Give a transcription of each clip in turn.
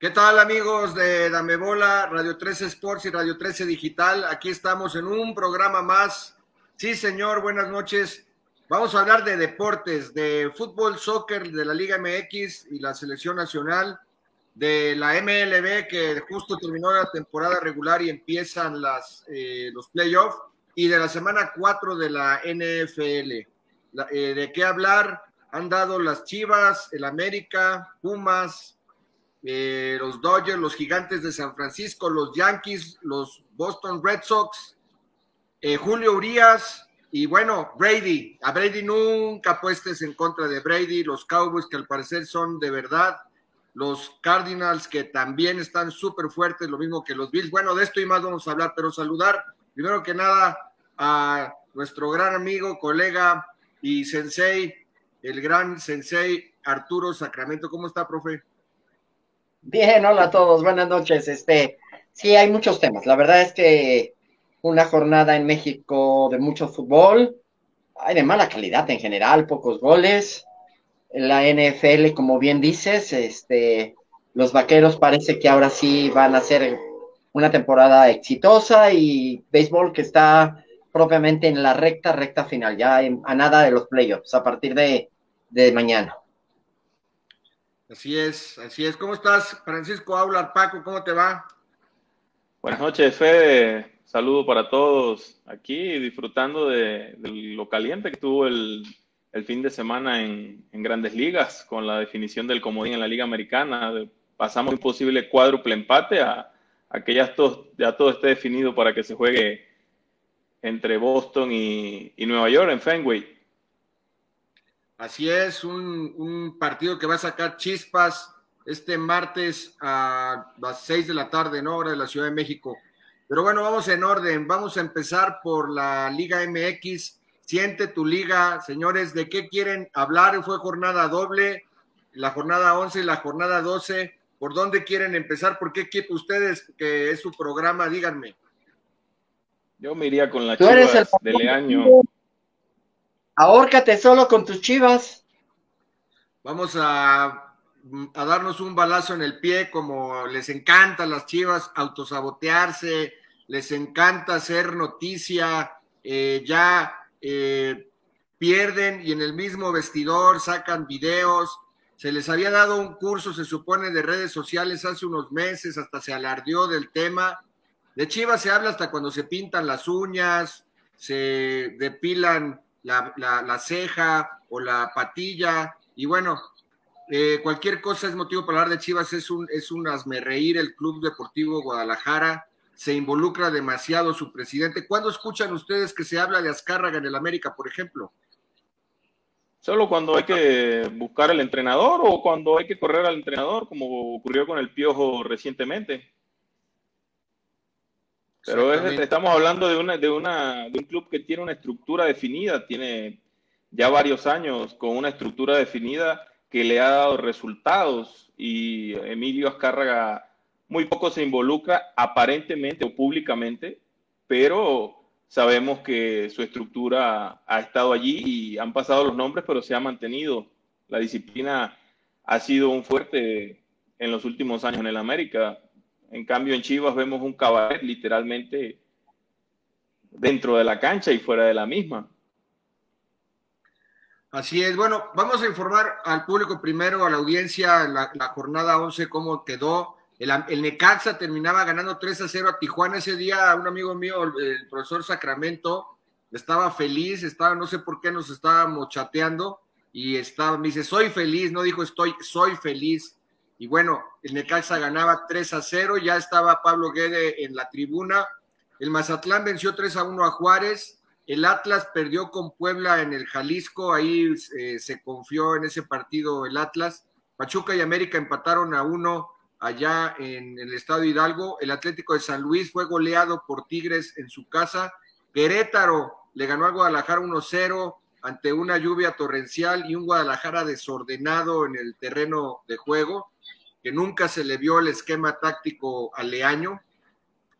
¿Qué tal amigos de Dame Bola, Radio 13 Sports y Radio 13 Digital? Aquí estamos en un programa más. Sí, señor, buenas noches. Vamos a hablar de deportes, de fútbol, soccer, de la Liga MX y la selección nacional, de la MLB que justo terminó la temporada regular y empiezan las, eh, los playoffs, y de la semana 4 de la NFL. Eh, ¿De qué hablar? Han dado las Chivas, el América, Pumas, eh, los Dodgers, los Gigantes de San Francisco, los Yankees, los Boston Red Sox, eh, Julio Urias y bueno, Brady. A Brady nunca apuestes en contra de Brady, los Cowboys que al parecer son de verdad, los Cardinals que también están súper fuertes, lo mismo que los Bills. Bueno, de esto y más vamos a hablar, pero saludar primero que nada a nuestro gran amigo, colega y sensei, el gran sensei Arturo Sacramento. ¿Cómo está, profe? Bien, hola a todos, buenas noches. Este, sí, hay muchos temas. La verdad es que una jornada en México de mucho fútbol, hay de mala calidad en general, pocos goles. La NFL, como bien dices, este, los vaqueros parece que ahora sí van a ser una temporada exitosa y béisbol que está propiamente en la recta, recta final, ya a nada de los playoffs a partir de, de mañana. Así es, así es. ¿Cómo estás, Francisco Aular? Paco, ¿cómo te va? Buenas noches, Fede. Saludo para todos aquí, disfrutando de, lo caliente que tuvo el, fin de semana en, Grandes Ligas, con la definición del comodín en la Liga Americana. pasamos un posible cuádruple empate a, que ya todo, ya todo esté definido para que se juegue entre Boston y Nueva York en Fenway. Así es, un, partido que va a sacar chispas este martes a las seis de la tarde, ¿no? Hora de la Ciudad de México. Pero bueno, vamos en orden. Vamos a empezar por la Liga MX. Siente tu liga, señores. ¿De qué quieren hablar? Fue jornada doble, la jornada 11 y la jornada 12. ¿Por dónde quieren empezar? ¿Por qué equipo ustedes, que es su programa? Díganme. Yo me iría con la Chivas de Leaño. Ahórcate solo con tus chivas. Vamos a, darnos un balazo en el pie, como les encanta a las chivas autosabotearse, les encanta hacer noticia, eh, ya eh, pierden y en el mismo vestidor sacan videos. Se les había dado un curso, se supone, de redes sociales hace unos meses, hasta se alardeó del tema. De Chivas se habla hasta cuando se pintan las uñas, se depilan la, ceja o la patilla. Y bueno, eh, cualquier cosa es motivo para hablar de Chivas. Es un, es un reír el Club Deportivo Guadalajara. Se involucra demasiado su presidente. ¿Cuándo escuchan ustedes que se habla de Azcárraga en el América, por ejemplo? Solo cuando hay que buscar el entrenador o cuando hay que correr al entrenador, como ocurrió con el Piojo recientemente. Pero estamos hablando de, una, de, una, de un club que tiene una estructura definida, tiene ya varios años con una estructura definida que le ha dado resultados y Emilio Azcárraga muy poco se involucra aparentemente o públicamente, pero sabemos que su estructura ha estado allí y han pasado los nombres, pero se ha mantenido. La disciplina ha sido un fuerte en los últimos años en el América. En cambio, en Chivas vemos un cabaret literalmente dentro de la cancha y fuera de la misma. Así es. Bueno, vamos a informar al público primero, a la audiencia, la, la jornada 11, cómo quedó. El, el, Necaxa terminaba ganando 3 a 0 a Tijuana. Ese día, un amigo mío, el, profesor Sacramento, estaba feliz, estaba, no sé por qué nos estábamos chateando y estaba, me dice, soy feliz, no dijo estoy, soy feliz y bueno, el Necaxa ganaba 3 a 0, ya estaba Pablo Guede en la tribuna. El Mazatlán venció 3 a 1 a Juárez. El Atlas perdió con Puebla en el Jalisco, ahí eh, se confió en ese partido el Atlas. Pachuca y América empataron a uno allá en el estado Hidalgo. El Atlético de San Luis fue goleado por Tigres en su casa. Querétaro le ganó al Guadalajara 1-0 ante una lluvia torrencial y un Guadalajara desordenado en el terreno de juego que nunca se le vio el esquema táctico a Leaño.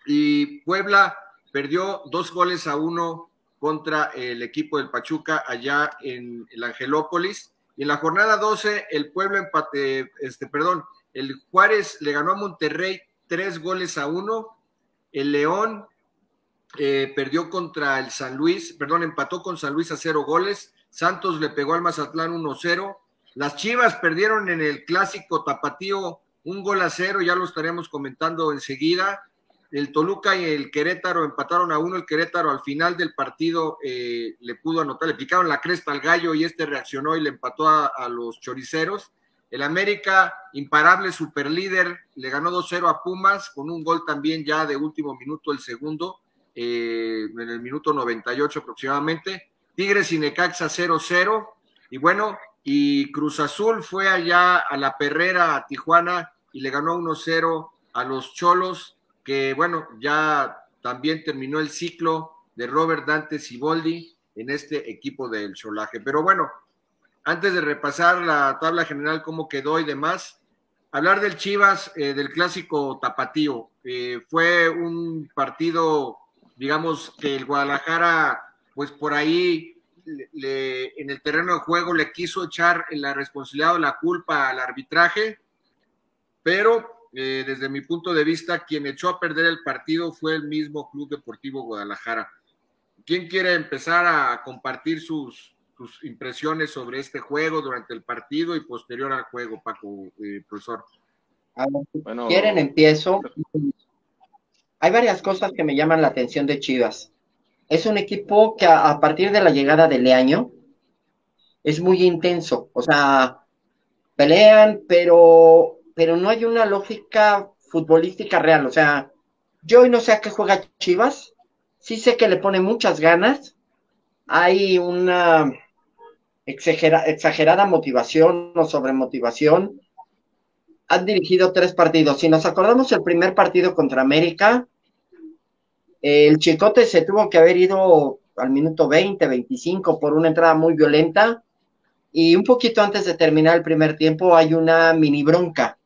Y Puebla perdió dos goles a uno contra el equipo del Pachuca allá en el Angelópolis. Y en la jornada 12, el Puebla empate, este, perdón, El Juárez le ganó a Monterrey tres goles a uno. El León eh, perdió contra el San Luis, perdón, empató con San Luis a cero goles. Santos le pegó al Mazatlán 1-0. Las Chivas perdieron en el clásico tapatío un gol a cero, ya lo estaremos comentando enseguida. El Toluca y el Querétaro empataron a uno. El Querétaro al final del partido eh, le pudo anotar, le picaron la cresta al gallo y este reaccionó y le empató a, los choriceros. El América, imparable superlíder, le ganó 2-0 a Pumas con un gol también ya de último minuto, el segundo, eh, en el minuto 98 aproximadamente. Tigres y Necaxa 0-0. Y bueno, y Cruz Azul fue allá a la Perrera, a Tijuana, y le ganó 1-0 a los Cholos que bueno, ya también terminó el ciclo de Robert Dante Siboldi en este equipo del Cholaje. Pero bueno, antes de repasar la tabla general, cómo quedó y demás, hablar del Chivas, eh, del clásico tapatío. Eh, fue un partido, digamos, que el Guadalajara, pues por ahí le, en el terreno de juego le quiso echar la responsabilidad o la culpa al arbitraje, pero eh, desde mi punto de vista, quien echó a perder el partido fue el mismo Club Deportivo Guadalajara. ¿Quién quiere empezar a compartir sus, impresiones sobre este juego durante el partido y posterior al juego, Paco, eh, profesor? bueno, quieren, empiezo. Hay varias cosas que me llaman la atención de Chivas. Es un equipo que a, partir de la llegada de Leaño es muy intenso. O sea, pelean, pero pero no hay una lógica futbolística real. O sea, yo hoy no sé a qué juega Chivas, sí sé que le pone muchas ganas, hay una exagerada motivación o sobremotivación. Han dirigido tres partidos. Si nos acordamos el primer partido contra América, el Chicote se tuvo que haber ido al minuto 20, 25 por una entrada muy violenta. Y un poquito antes de terminar el primer tiempo hay una mini bronca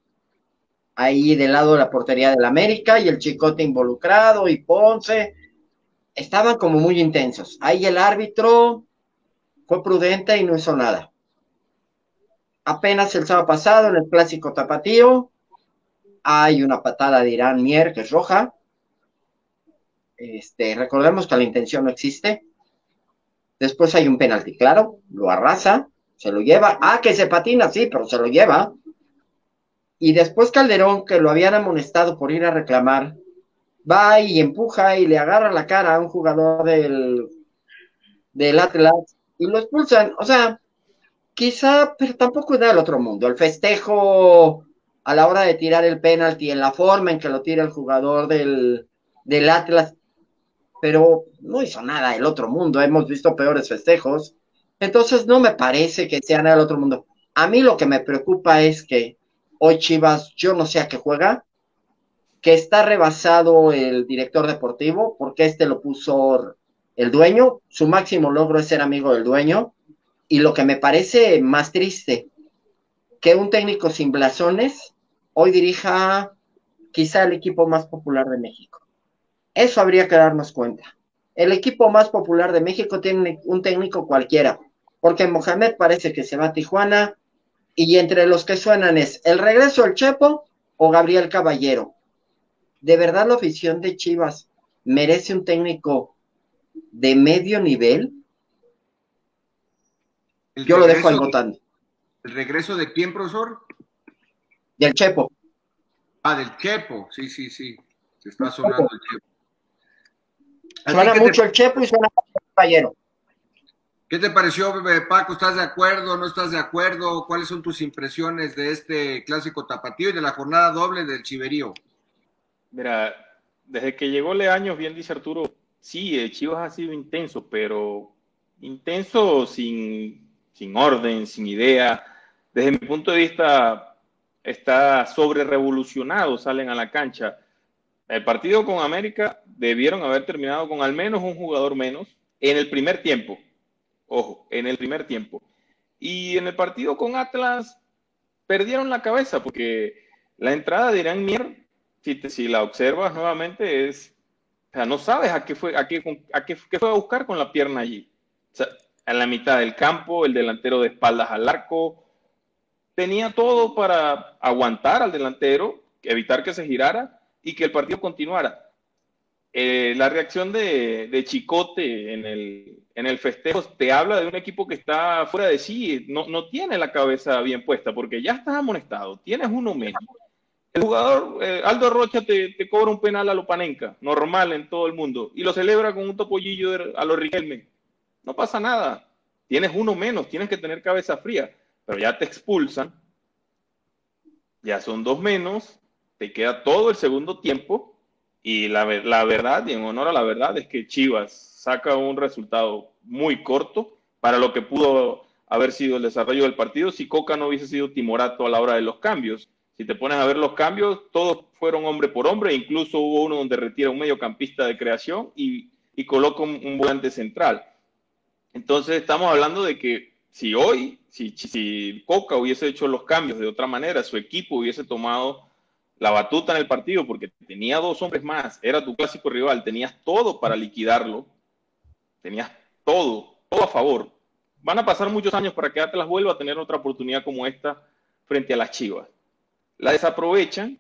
ahí del lado de la portería del América y el Chicote involucrado y Ponce. Estaban como muy intensos. Ahí el árbitro fue prudente y no hizo nada. Apenas el sábado pasado en el clásico tapatío hay una patada de Irán Mier que es roja. Este, recordemos que la intención no existe. Después hay un penalti, claro, lo arrasa, se lo lleva. Ah, que se patina, sí, pero se lo lleva. Y después Calderón, que lo habían amonestado por ir a reclamar, va y empuja y le agarra la cara a un jugador del, del Atlas y lo expulsan. O sea, quizá, pero tampoco da el otro mundo. El festejo a la hora de tirar el penalti, en la forma en que lo tira el jugador del, del Atlas, pero no hizo nada el otro mundo. Hemos visto peores festejos. Entonces no me parece que sea nada del otro mundo. A mí lo que me preocupa es que Hoy Chivas, yo no sé a qué juega, que está rebasado el director deportivo, porque este lo puso el dueño, su máximo logro es ser amigo del dueño, y lo que me parece más triste, que un técnico sin blasones hoy dirija quizá el equipo más popular de México. Eso habría que darnos cuenta. El equipo más popular de México tiene un técnico cualquiera, porque Mohamed parece que se va a Tijuana, y entre los que suenan es El regreso del Chepo o Gabriel Caballero. ¿De verdad la afición de Chivas merece un técnico de medio nivel? Yo lo dejo al votando. ¿El regreso de quién, profesor? Del Chepo. Ah, del Chepo, sí, sí, sí. Se está sonando el Chepo. Suena mucho el Chepo y suena el Caballero. ¿Qué te pareció, Paco? ¿Estás de acuerdo? ¿No estás de acuerdo? ¿Cuáles son tus impresiones de este clásico tapatío y de la jornada doble del Chiverío? Mira, desde que llegó Leaños, bien dice Arturo, sí, el Chivas ha sido intenso, pero intenso sin, sin orden, sin idea. Desde mi punto de vista, está sobre revolucionado, salen a la cancha. El partido con América debieron haber terminado con al menos un jugador menos en el primer tiempo Ojo, en el primer tiempo. Y en el partido con Atlas perdieron la cabeza porque la entrada de Irán Mier, si, si la observas nuevamente, es, o sea, no sabes a qué fue, a qué, a qué, fue a buscar con la pierna allí. O sea, en la mitad del campo, el delantero de espaldas al arco. tenía todo para aguantar al delantero, evitar que se girara y que el partido continuara. Eh, la reacción de, Chicote en el, en el, festejo te habla de un equipo que está fuera de sí, no, no tiene la cabeza bien puesta porque ya estás amonestado, tienes uno menos. El jugador eh, Aldo Rocha te, cobra un penal a lo Panenca, normal en todo el mundo, y lo celebra con un topollillo a lo Riquelme. No pasa nada. Tienes uno menos, tienes que tener cabeza fría, pero ya te expulsan. Ya son dos menos, te queda todo el segundo tiempo, y la, la verdad, y en honor a la verdad, es que Chivas saca un resultado muy corto para lo que pudo haber sido el desarrollo del partido si Coca no hubiese sido timorato a la hora de los cambios si te pones a ver los cambios, todos fueron hombre por hombre, incluso hubo uno donde retira un mediocampista de creación y, coloca un, volante central. Entonces estamos hablando de que si hoy, si, si Coca hubiese hecho los cambios de otra manera, su equipo hubiese tomado la batuta en el partido porque tenía dos hombres más, era tu clásico rival, tenías todo para liquidarlo, tenías todo, todo a favor. Van a pasar muchos años para que Atlas vuelva a tener otra oportunidad como esta frente a las Chivas la desaprovechan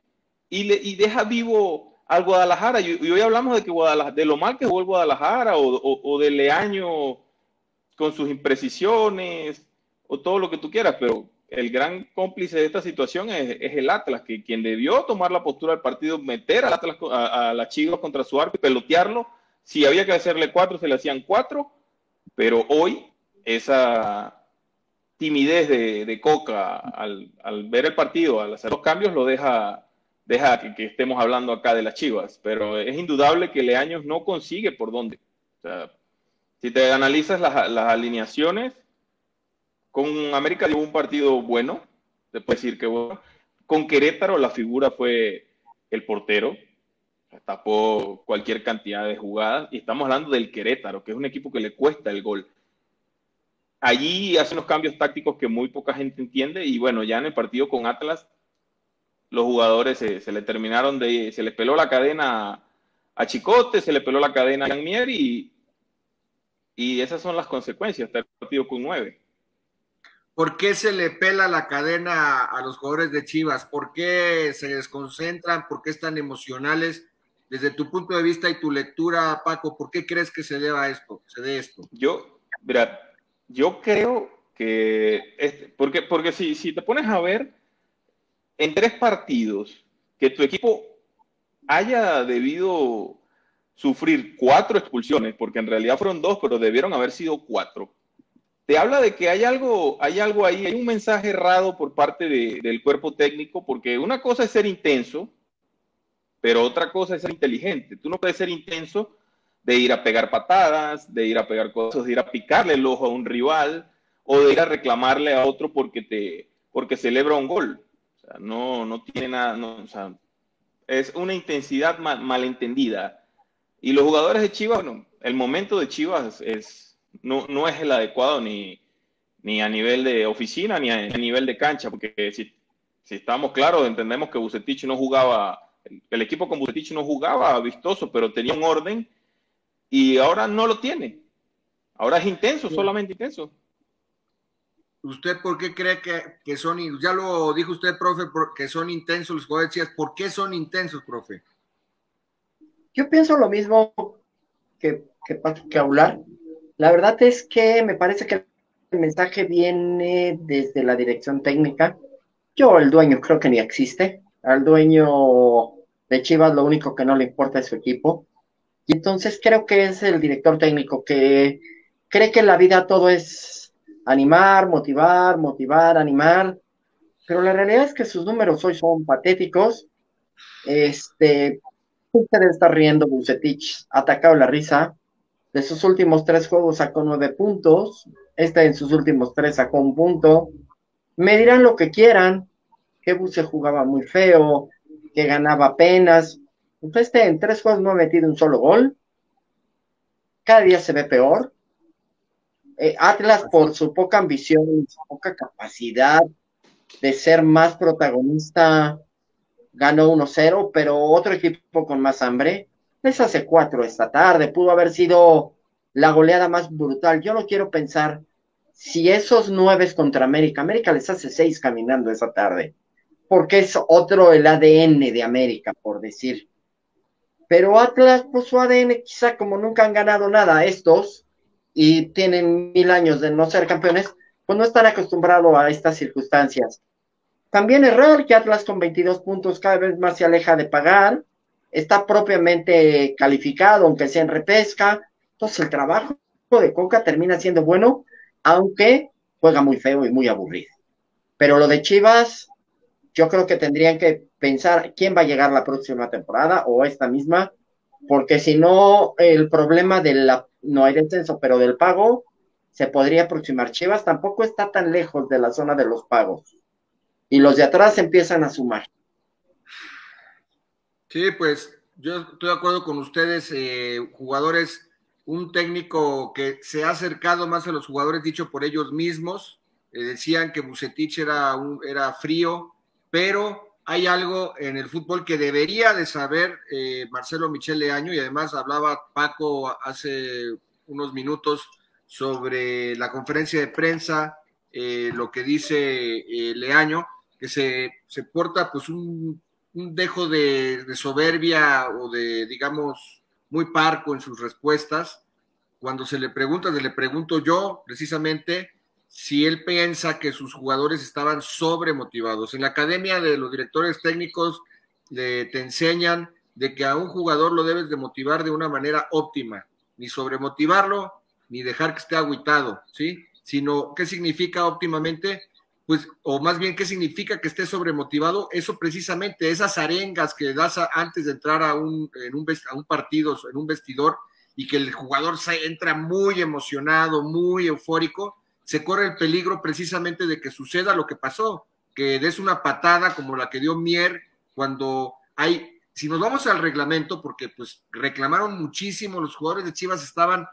y, le, y deja vivo al Guadalajara. Y, hoy hablamos de, que Guadalajara, de lo mal que jugó el Guadalajara o, o, de Leaño con sus imprecisiones o todo lo que tú quieras, pero el gran cómplice de esta situación es, el Atlas, que quien debió tomar la postura del partido, meter al Atlas a, a la Chivas contra su arco y pelotearlo. Si había que hacerle cuatro, se le hacían cuatro, pero hoy esa timidez de, Coca al, ver el partido, al hacer los cambios, lo deja, deja que, estemos hablando acá de las Chivas. Pero es indudable que Leaños no consigue por dónde. si te analizas las, alineaciones, con América dio un partido bueno, te puedes decir que bueno. Con Querétaro la figura fue el portero, tapó cualquier cantidad de jugadas. Y estamos hablando del Querétaro, que es un equipo que le cuesta el gol allí hace unos cambios tácticos que muy poca gente entiende y bueno, ya en el partido con Atlas los jugadores se, le terminaron de, se les peló la cadena a Chicote, se le peló la cadena a Mier y, y esas son las consecuencias del partido con nueve. ¿Por qué se le pela la cadena a los jugadores de Chivas? ¿Por qué se desconcentran? ¿Por qué están emocionales? Desde tu punto de vista y tu lectura, Paco, ¿por qué crees que se deba esto? Se dé esto. Yo, mira, yo creo que, este, porque, porque si, si te pones a ver, en tres partidos, que tu equipo haya debido sufrir cuatro expulsiones, porque en realidad fueron dos, pero debieron haber sido cuatro. Te habla de que hay algo, hay algo ahí, hay un mensaje errado por parte del cuerpo técnico, porque una cosa es ser intenso, pero otra cosa es ser inteligente. Tú no puedes ser intenso de ir a pegar patadas, de ir a pegar cosas, de ir a picarle el ojo a un rival o de ir a reclamarle a otro porque te porque celebra un gol. O sea, no, no tiene nada, no, o sea, es una intensidad malentendida. Y los jugadores de Chivas, bueno, el momento de Chivas es, no, no es el adecuado ni, ni a nivel de oficina ni a, nivel de cancha, porque si, si estamos claros, entendemos que Bucetich no jugaba, el equipo con Bucetich no jugaba vistoso, pero tenía un orden y ahora no lo tiene. Ahora es intenso, solamente intenso. ¿Usted por qué cree que, son, ya lo dijo usted, profe, que son intensos los jugadores ¿Por qué son intensos, profe? Yo pienso lo mismo que, que, que hablar. La verdad es que me parece que el mensaje viene desde la dirección técnica. Yo, el dueño, creo que ni existe. Al dueño de Chivas lo único que no le importa es su equipo. Y entonces creo que es el director técnico que cree que en la vida todo es animar, motivar, motivar, animar, pero la realidad es que sus números hoy son patéticos. Este, usted está riendo, Bucetich, atacado la risa. De sus últimos tres juegos sacó nueve puntos. Este en sus últimos tres sacó un punto. Me dirán lo que quieran, que Buce jugaba muy feo, que ganaba apenas. Este en tres juegos no ha metido un solo gol. Cada día se ve peor. Eh, Atlas, por su poca ambición su poca capacidad de ser más protagonista, ganó 1-0, pero otro equipo con más hambre les hace cuatro esta tarde. Pudo haber sido la goleada más brutal. Yo no quiero pensar si esos nueve contra América, América les hace seis caminando esa tarde, porque es otro el ADN de América, por decir. Pero Atlas, pues su ADN quizá como nunca han ganado nada estos y tienen mil años de no ser campeones, pues no están acostumbrados a estas circunstancias. También es real que Atlas con 22 puntos cada vez más se aleja de pagar, está propiamente calificado, aunque sea en repesca. Entonces el trabajo de Coca termina siendo bueno, aunque juega muy feo y muy aburrido. Pero lo de Chivas, yo creo que tendrían que pensar quién va a llegar la próxima temporada o esta misma, porque si no, el problema de la, no hay descenso, pero del pago, se podría aproximar. Chivas tampoco está tan lejos de la zona de los pagos y los de atrás empiezan a sumar. Sí, pues yo estoy de acuerdo con ustedes, eh, jugadores, un técnico que se ha acercado más a los jugadores dicho por ellos mismos, eh, decían que Bucetich era, un, era frío, pero hay algo en el fútbol que debería de saber eh, Marcelo Michel Leaño y además hablaba Paco hace unos minutos sobre la conferencia de prensa, lo que dice Leaño, que se, se porta pues un, un dejo de, soberbia o de, digamos, muy parco en sus respuestas. Cuando se le pregunta, se le pregunto yo precisamente si él piensa que sus jugadores estaban sobremotivados. En la academia de los directores técnicos te enseñan de que a un jugador lo debes de motivar de una manera óptima, ni sobremotivarlo, ni dejar que esté aguitado, ¿sí? Sino, ¿qué significa óptimamente? Pues, o más bien, ¿qué significa que esté sobremotivado? Eso precisamente, esas arengas que das antes de entrar a un, en un, a un partido, en un vestidor, y que el jugador se entra muy emocionado, muy eufórico, se corre el peligro precisamente de que suceda lo que pasó, que des una patada como la que dio Mier cuando hay, si nos vamos al reglamento, porque pues reclamaron muchísimo, los jugadores de Chivas estaban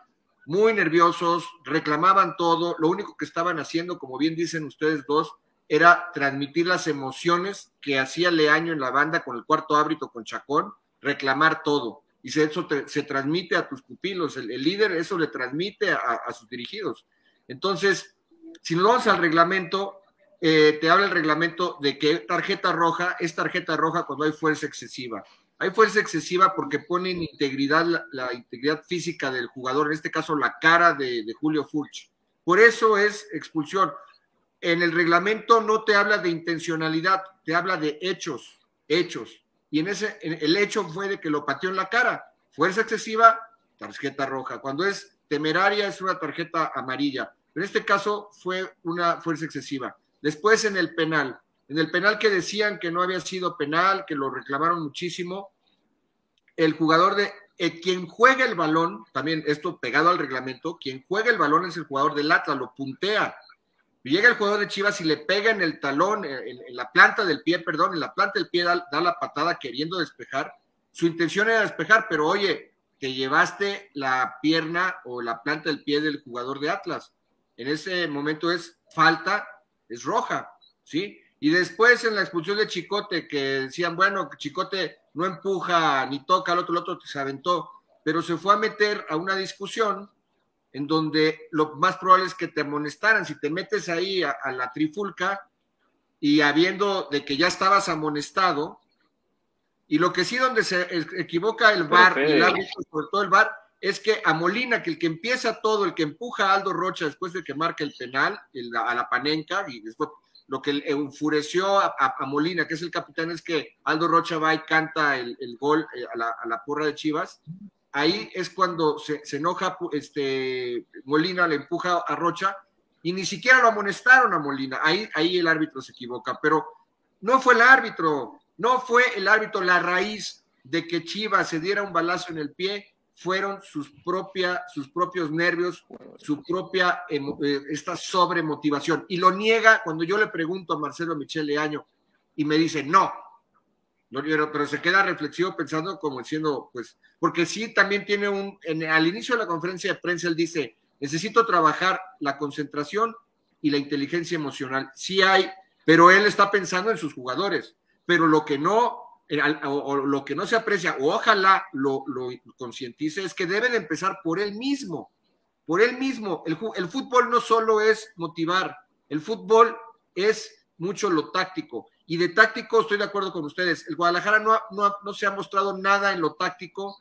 muy nerviosos, reclamaban todo, lo único que estaban haciendo, como bien dicen ustedes dos, era transmitir las emociones que hacía Leaño en la banda con el cuarto árbitro, con Chacón, reclamar todo. Y eso se transmite a tus pupilos, el, líder eso le transmite a, sus dirigidos. Entonces, si nos vamos al reglamento, eh, te habla el reglamento de que tarjeta roja es tarjeta roja cuando hay fuerza excesiva. Hay fuerza excesiva porque pone en integridad la, integridad física del jugador, en este caso la cara de, Julio Furch. Por eso es expulsión. En el reglamento no te habla de intencionalidad, te habla de hechos, hechos. Y en ese, el hecho fue de que lo pateó en la cara. Fuerza excesiva, tarjeta roja. Cuando es temeraria es una tarjeta amarilla. En este caso fue una fuerza excesiva. Después en el penal, en el penal que decían que no había sido penal, que lo reclamaron muchísimo, el jugador de eh, quien juega el balón, también esto pegado al reglamento, quien juega el balón es el jugador del Atlas, lo puntea. llega el jugador de Chivas y le pega en el talón, en, la planta del pie, perdón, en la planta del pie da, da, la patada queriendo despejar. Su intención era despejar, pero oye, te llevaste la pierna o la planta del pie del jugador de Atlas. En ese momento es falta, es roja, ¿sí? Y después en la expulsión de Chicote, que decían, bueno, Chicote no empuja ni toca al otro, el otro se aventó, pero se fue a meter a una discusión en donde lo más probable es que te amonestaran. Si te metes ahí a, la trifulca y habiendo de que ya estabas amonestado, y lo que sí donde se equivoca el bar, el árbitro, sobre todo el bar, es que a Molina, que el que empieza todo, el que empuja a Aldo Rocha después de que marca el penal, a la panenca, y después lo que enfureció a, Molina, que es el capitán, es que Aldo Rocha va y canta el, gol eh, a, la, a, porra de Chivas. Ahí es cuando se, enoja este, Molina, le empuja a Rocha y ni siquiera lo amonestaron a Molina. Ahí, ahí el árbitro se equivoca, pero no fue el árbitro, no fue el árbitro la raíz de que Chivas se diera un balazo en el pie fueron sus, propia, sus propios nervios, su propia eh, esta sobremotivación. Y lo niega cuando yo le pregunto a Marcelo Michele Año y me dice, no, no pero, pero se queda reflexivo pensando como diciendo, pues, porque sí también tiene un, en, al inicio de la conferencia de prensa él dice, necesito trabajar la concentración y la inteligencia emocional. Sí hay, pero él está pensando en sus jugadores. Pero lo que no o, lo que no se aprecia, o ojalá lo, lo concientice, es que debe de empezar por él mismo. por él mismo. El, el fútbol no solo es motivar, el fútbol es mucho lo táctico. Y de táctico estoy de acuerdo con ustedes. El Guadalajara no, no, no se ha mostrado nada en lo táctico.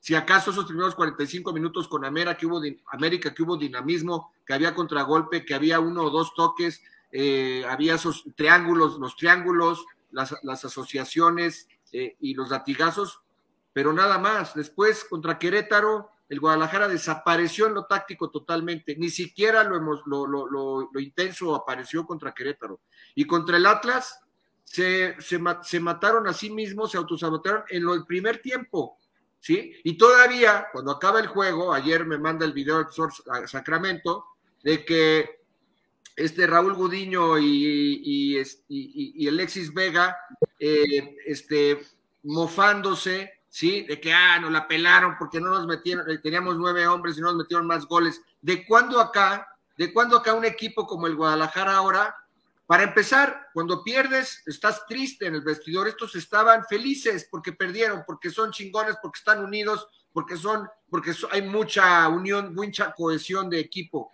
Si acaso esos primeros 45 minutos con América que hubo, América, que hubo dinamismo, que había contragolpe, que había uno o dos toques, eh, había esos triángulos, los triángulos, las, asociaciones eh, y los latigazos, pero nada más. Después, contra Querétaro, el Guadalajara desapareció en lo táctico totalmente, ni siquiera lo, hemos, lo, lo, lo, intenso apareció contra Querétaro. Y contra el Atlas se, se, se mataron a sí mismos, se autosabotaron en el primer tiempo, ¿sí? Y todavía, cuando acaba el juego, ayer me manda el video profesor Sacramento, de que este Raúl Gudiño y, y, Alexis Vega, eh, este, mofándose ¿sí? De que, ah, nos la pelaron porque no nos metieron, eh, teníamos nueve hombres y no nos metieron más goles. ¿De cuándo acá, de cuándo acá un equipo como el Guadalajara ahora, para empezar, cuando pierdes, estás triste en el vestidor, estos estaban felices porque perdieron, porque son chingones, porque están unidos, porque son, porque hay mucha unión, mucha cohesión de equipo.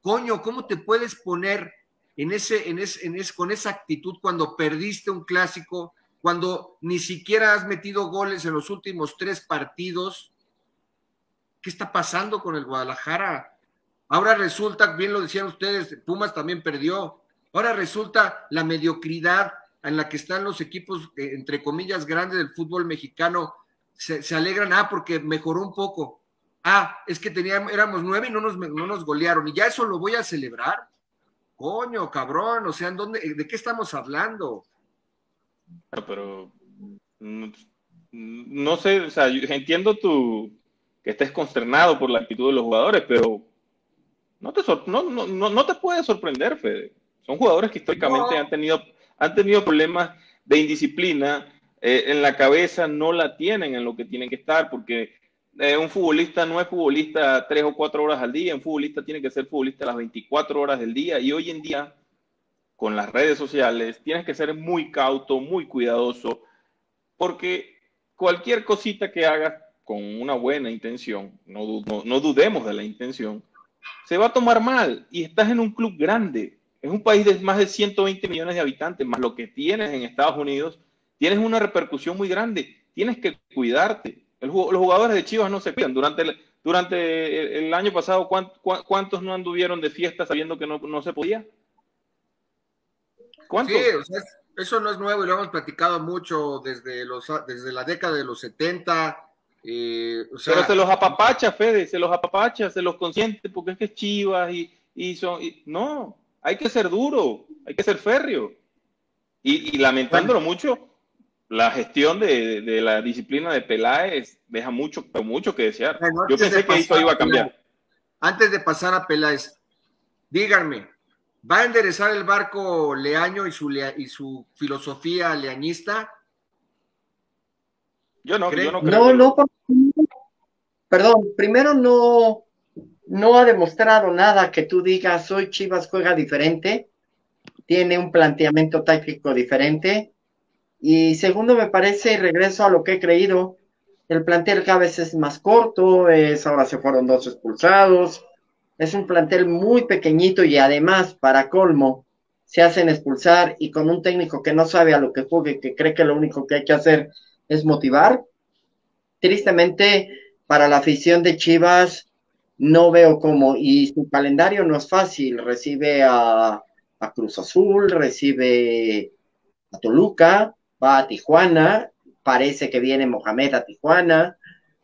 Coño, ¿cómo te puedes poner en ese, en ese, en ese, con esa actitud cuando perdiste un clásico, cuando ni siquiera has metido goles en los últimos tres partidos. ¿Qué está pasando con el Guadalajara? Ahora resulta, bien lo decían ustedes, Pumas también perdió. Ahora resulta la mediocridad en la que están los equipos, eh, entre comillas, grandes del fútbol mexicano. Se, alegran, ah, porque mejoró un poco. Ah, es que teníamos, éramos nueve y no nos, no nos golearon. Y ya eso lo voy a celebrar. Coño, cabrón, o sea, ¿en dónde, ¿de qué estamos hablando? pero no, sé, o sea, entiendo tu que estés consternado por la actitud de los jugadores, pero no te, no, no, no te puede sorprender, Fede. Son jugadores que históricamente han, tenido, han tenido problemas de indisciplina, eh, en la cabeza no la tienen en lo que tienen que estar, porque eh, un futbolista no es futbolista tres o cuatro horas al día, un futbolista tiene que ser futbolista las 24 horas del día, y hoy en día con las redes sociales, tienes que ser muy cauto, muy cuidadoso, porque cualquier cosita que hagas con una buena intención, no, no, dudemos de la intención, se va a tomar mal y estás en un club grande. Es un país de más de 120 millones de habitantes, más lo que tienes en Estados Unidos, tienes una repercusión muy grande. Tienes que cuidarte. Los jugadores de Chivas no se cuidan. Durante el, durante el, año pasado, ¿cuántos, no anduvieron de fiesta sabiendo que no, no se podía? Sí, eso no es nuevo y lo hemos platicado mucho desde, los, desde la década de los 70. Eh, Pero se los apapacha, Fede, se los apapacha, se los consiente porque es que es chivas y, y son. no, hay que ser duro, hay que ser férreo. Y, lamentándolo mucho, la gestión de, la disciplina de Peláez deja mucho, mucho que desear. Yo pensé que esto iba a cambiar. Antes de pasar a Peláez, díganme, ¿Va a enderezar el barco Leaño y su, y su filosofía leañista? Yo no, yo no creo. No, no, perdón, primero no, no ha demostrado nada que tú digas, hoy Chivas juega diferente, tiene un planteamiento táctico diferente. Y segundo, me parece, y regreso a lo que he creído, el plantel cada vez es más corto, es, ahora se fueron dos expulsados, es un plantel muy pequeñito y además, para colmo, se hacen expulsar y con un técnico que no sabe a lo que juegue, que cree que lo único que hay que hacer es motivar. Tristemente, para la afición de Chivas, no veo cómo, y su calendario no es fácil, recibe a, Cruz Azul, recibe a Toluca, va a Tijuana, parece que viene Mohamed a Tijuana,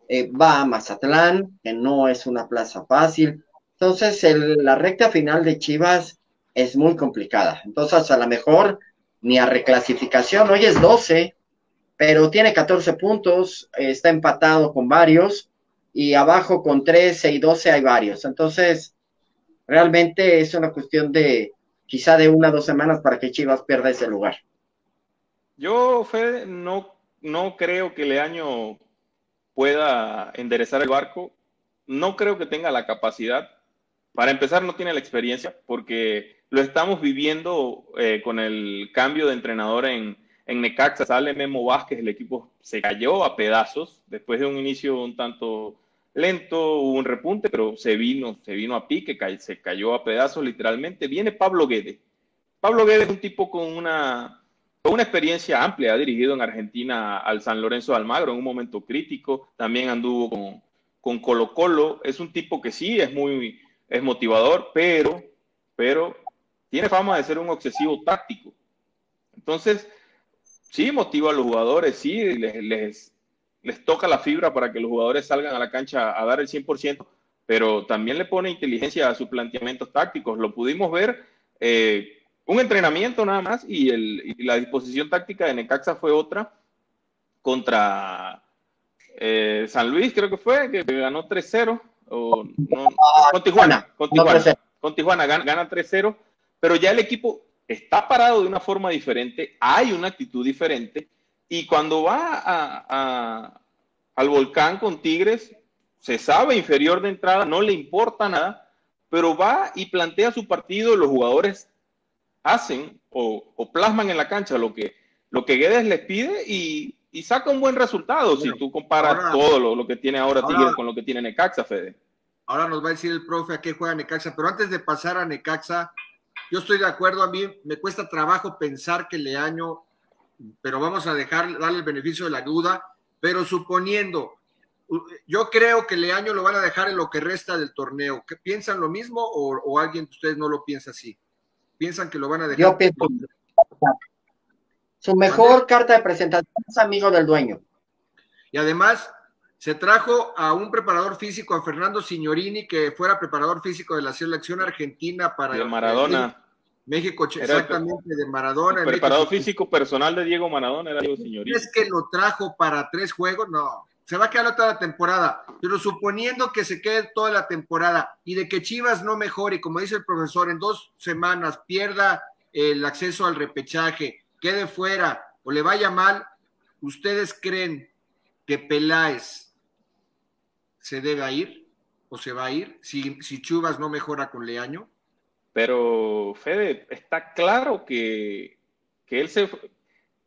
eh, va a Mazatlán, que no es una plaza fácil, entonces, la recta final de Chivas es muy complicada. Entonces, a lo mejor ni a reclasificación, hoy es 12, pero tiene 14 puntos, está empatado con varios, y abajo con 13 y 12 hay varios. Entonces, realmente es una cuestión de quizá de una o dos semanas para que Chivas pierda ese lugar. Yo, Fede, no, no creo que Leaño pueda enderezar el barco. No creo que tenga la capacidad. Para empezar, no tiene la experiencia porque lo estamos viviendo eh, con el cambio de entrenador en, en Necaxa. Sale Memo Vázquez, el equipo se cayó a pedazos después de un inicio un tanto lento, hubo un repunte, pero se vino, se vino a pique, se cayó a pedazos literalmente. Viene Pablo Guedes. Pablo Guedes es un tipo con una, con una experiencia amplia, ha dirigido en Argentina al San Lorenzo de Almagro en un momento crítico, también anduvo con, con Colo Colo, es un tipo que sí es muy, es motivador, pero, pero tiene fama de ser un obsesivo táctico. Entonces, sí motiva a los jugadores, sí les, les, toca la fibra para que los jugadores salgan a la cancha a dar el 100%, pero también le pone inteligencia a sus planteamientos tácticos. Lo pudimos ver, eh, un entrenamiento nada más y, el, la disposición táctica de Necaxa fue otra contra eh, San Luis, creo que fue, que ganó 3-0. con Tijuana, con Tijuana, con Tijuana gana, gana 3-0, pero ya el equipo está parado de una forma diferente, hay una actitud diferente y cuando va a, al volcán con Tigres, se sabe inferior de entrada, no le importa nada, pero va y plantea su partido, los jugadores hacen o, plasman en la cancha lo que, lo que Guedes les pide y, saca un buen resultado si tú comparas todo lo, que tiene ahora, Tigres con lo que tiene Necaxa, Fede. Ahora nos va a decir el profe a qué juega Necaxa, pero antes de pasar a Necaxa, yo estoy de acuerdo, a mí me cuesta trabajo pensar que Leaño pero vamos a dejar, darle el beneficio de la duda, pero suponiendo, yo creo que Leaño lo van a dejar en lo que resta del torneo. ¿Qué, ¿Piensan lo mismo o, alguien de ustedes no lo piensa así? ¿Piensan que lo van a dejar? Yo pienso. Su mejor carta de presentación es amigo del dueño. Y además, se trajo a un preparador físico, a Fernando Signorini, que fuera preparador físico de la selección argentina para. De Maradona. México, exactamente, de Maradona. El preparado físico personal de Diego Maradona era Diego Señorita. ¿Es que lo trajo para tres juegos? No, se va a quedar toda la temporada. Pero suponiendo que se quede toda la temporada y de que Chivas no mejore, como dice el profesor, en dos semanas pierda el acceso al repechaje, quede fuera o le vaya mal, ¿ustedes creen que Peláez se debe ir o se va a ir si, si Chivas no mejora con Leaño? Pero Fede, está claro que, él se...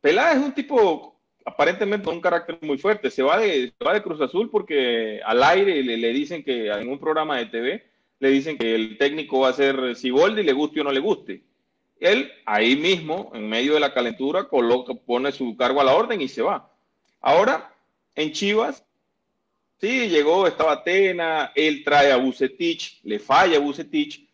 Peláez es un tipo aparentemente con un carácter muy fuerte. Se va de, va de Cruz Azul porque al aire le, dicen que en un programa de TV le dicen que el técnico va a ser Siboldi, le guste o no le guste. Él ahí mismo, en medio de la calentura, coloca, pone su cargo a la orden y se va. Ahora, en Chivas, sí, llegó, estaba Atena, él trae a Bucetich, le falla a Bucetich,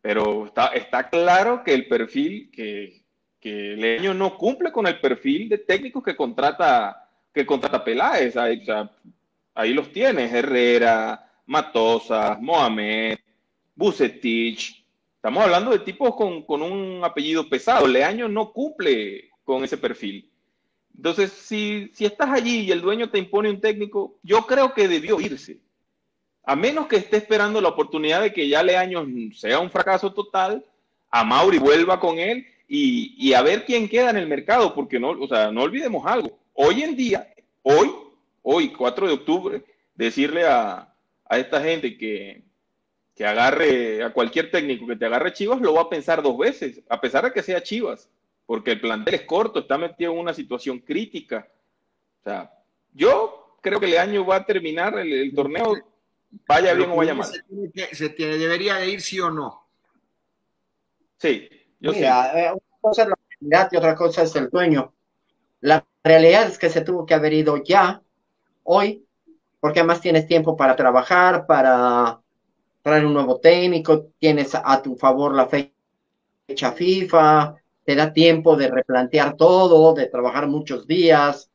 pero está, está claro que el perfil, que, que Leño no cumple con el perfil de técnicos que contrata, que contrata Peláez. Ahí, ahí los tienes, Herrera, Matosas, Mohamed, Bucetich. Estamos hablando de tipos con, con, un apellido pesado. Leaño no cumple con ese perfil. Entonces, si, si estás allí y el dueño te impone un técnico, yo creo que debió irse a menos que esté esperando la oportunidad de que ya Leaños sea un fracaso total, a Mauri vuelva con él y, a ver quién queda en el mercado, porque no, o sea, no olvidemos algo. Hoy en día, hoy, hoy, 4 de octubre, decirle a, esta gente que, que agarre a cualquier técnico que te agarre Chivas, lo va a pensar dos veces, a pesar de que sea Chivas, porque el plantel es corto, está metido en una situación crítica. O sea, yo creo que Leaño va a terminar el torneo Vaya bien o vaya mal. Se, tiene, debería de ir sí o no. Sí, yo Mira, una cosa es la realidad y otra cosa es el dueño. La realidad es que se tuvo que haber ido ya, hoy, porque además tienes tiempo para trabajar, para traer un nuevo técnico, tienes a tu favor la fecha FIFA, te da tiempo de replantear todo, de trabajar muchos días,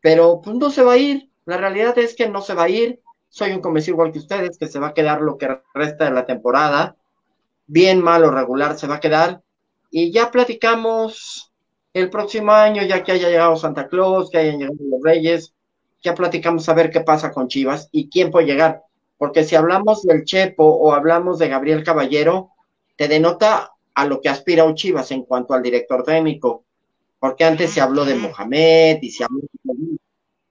pero pues no se va a ir. La realidad es que no se va a ir soy un convencido igual que ustedes, que se va a quedar lo que resta de la temporada. Bien, mal o regular se va a quedar. Y ya platicamos el próximo año, ya que haya llegado Santa Claus, que hayan llegado los Reyes, ya platicamos a ver qué pasa con Chivas y quién puede llegar. Porque si hablamos del Chepo o hablamos de Gabriel Caballero, te denota a lo que aspira un Chivas en cuanto al director técnico. Porque antes se habló de Mohamed y se habló de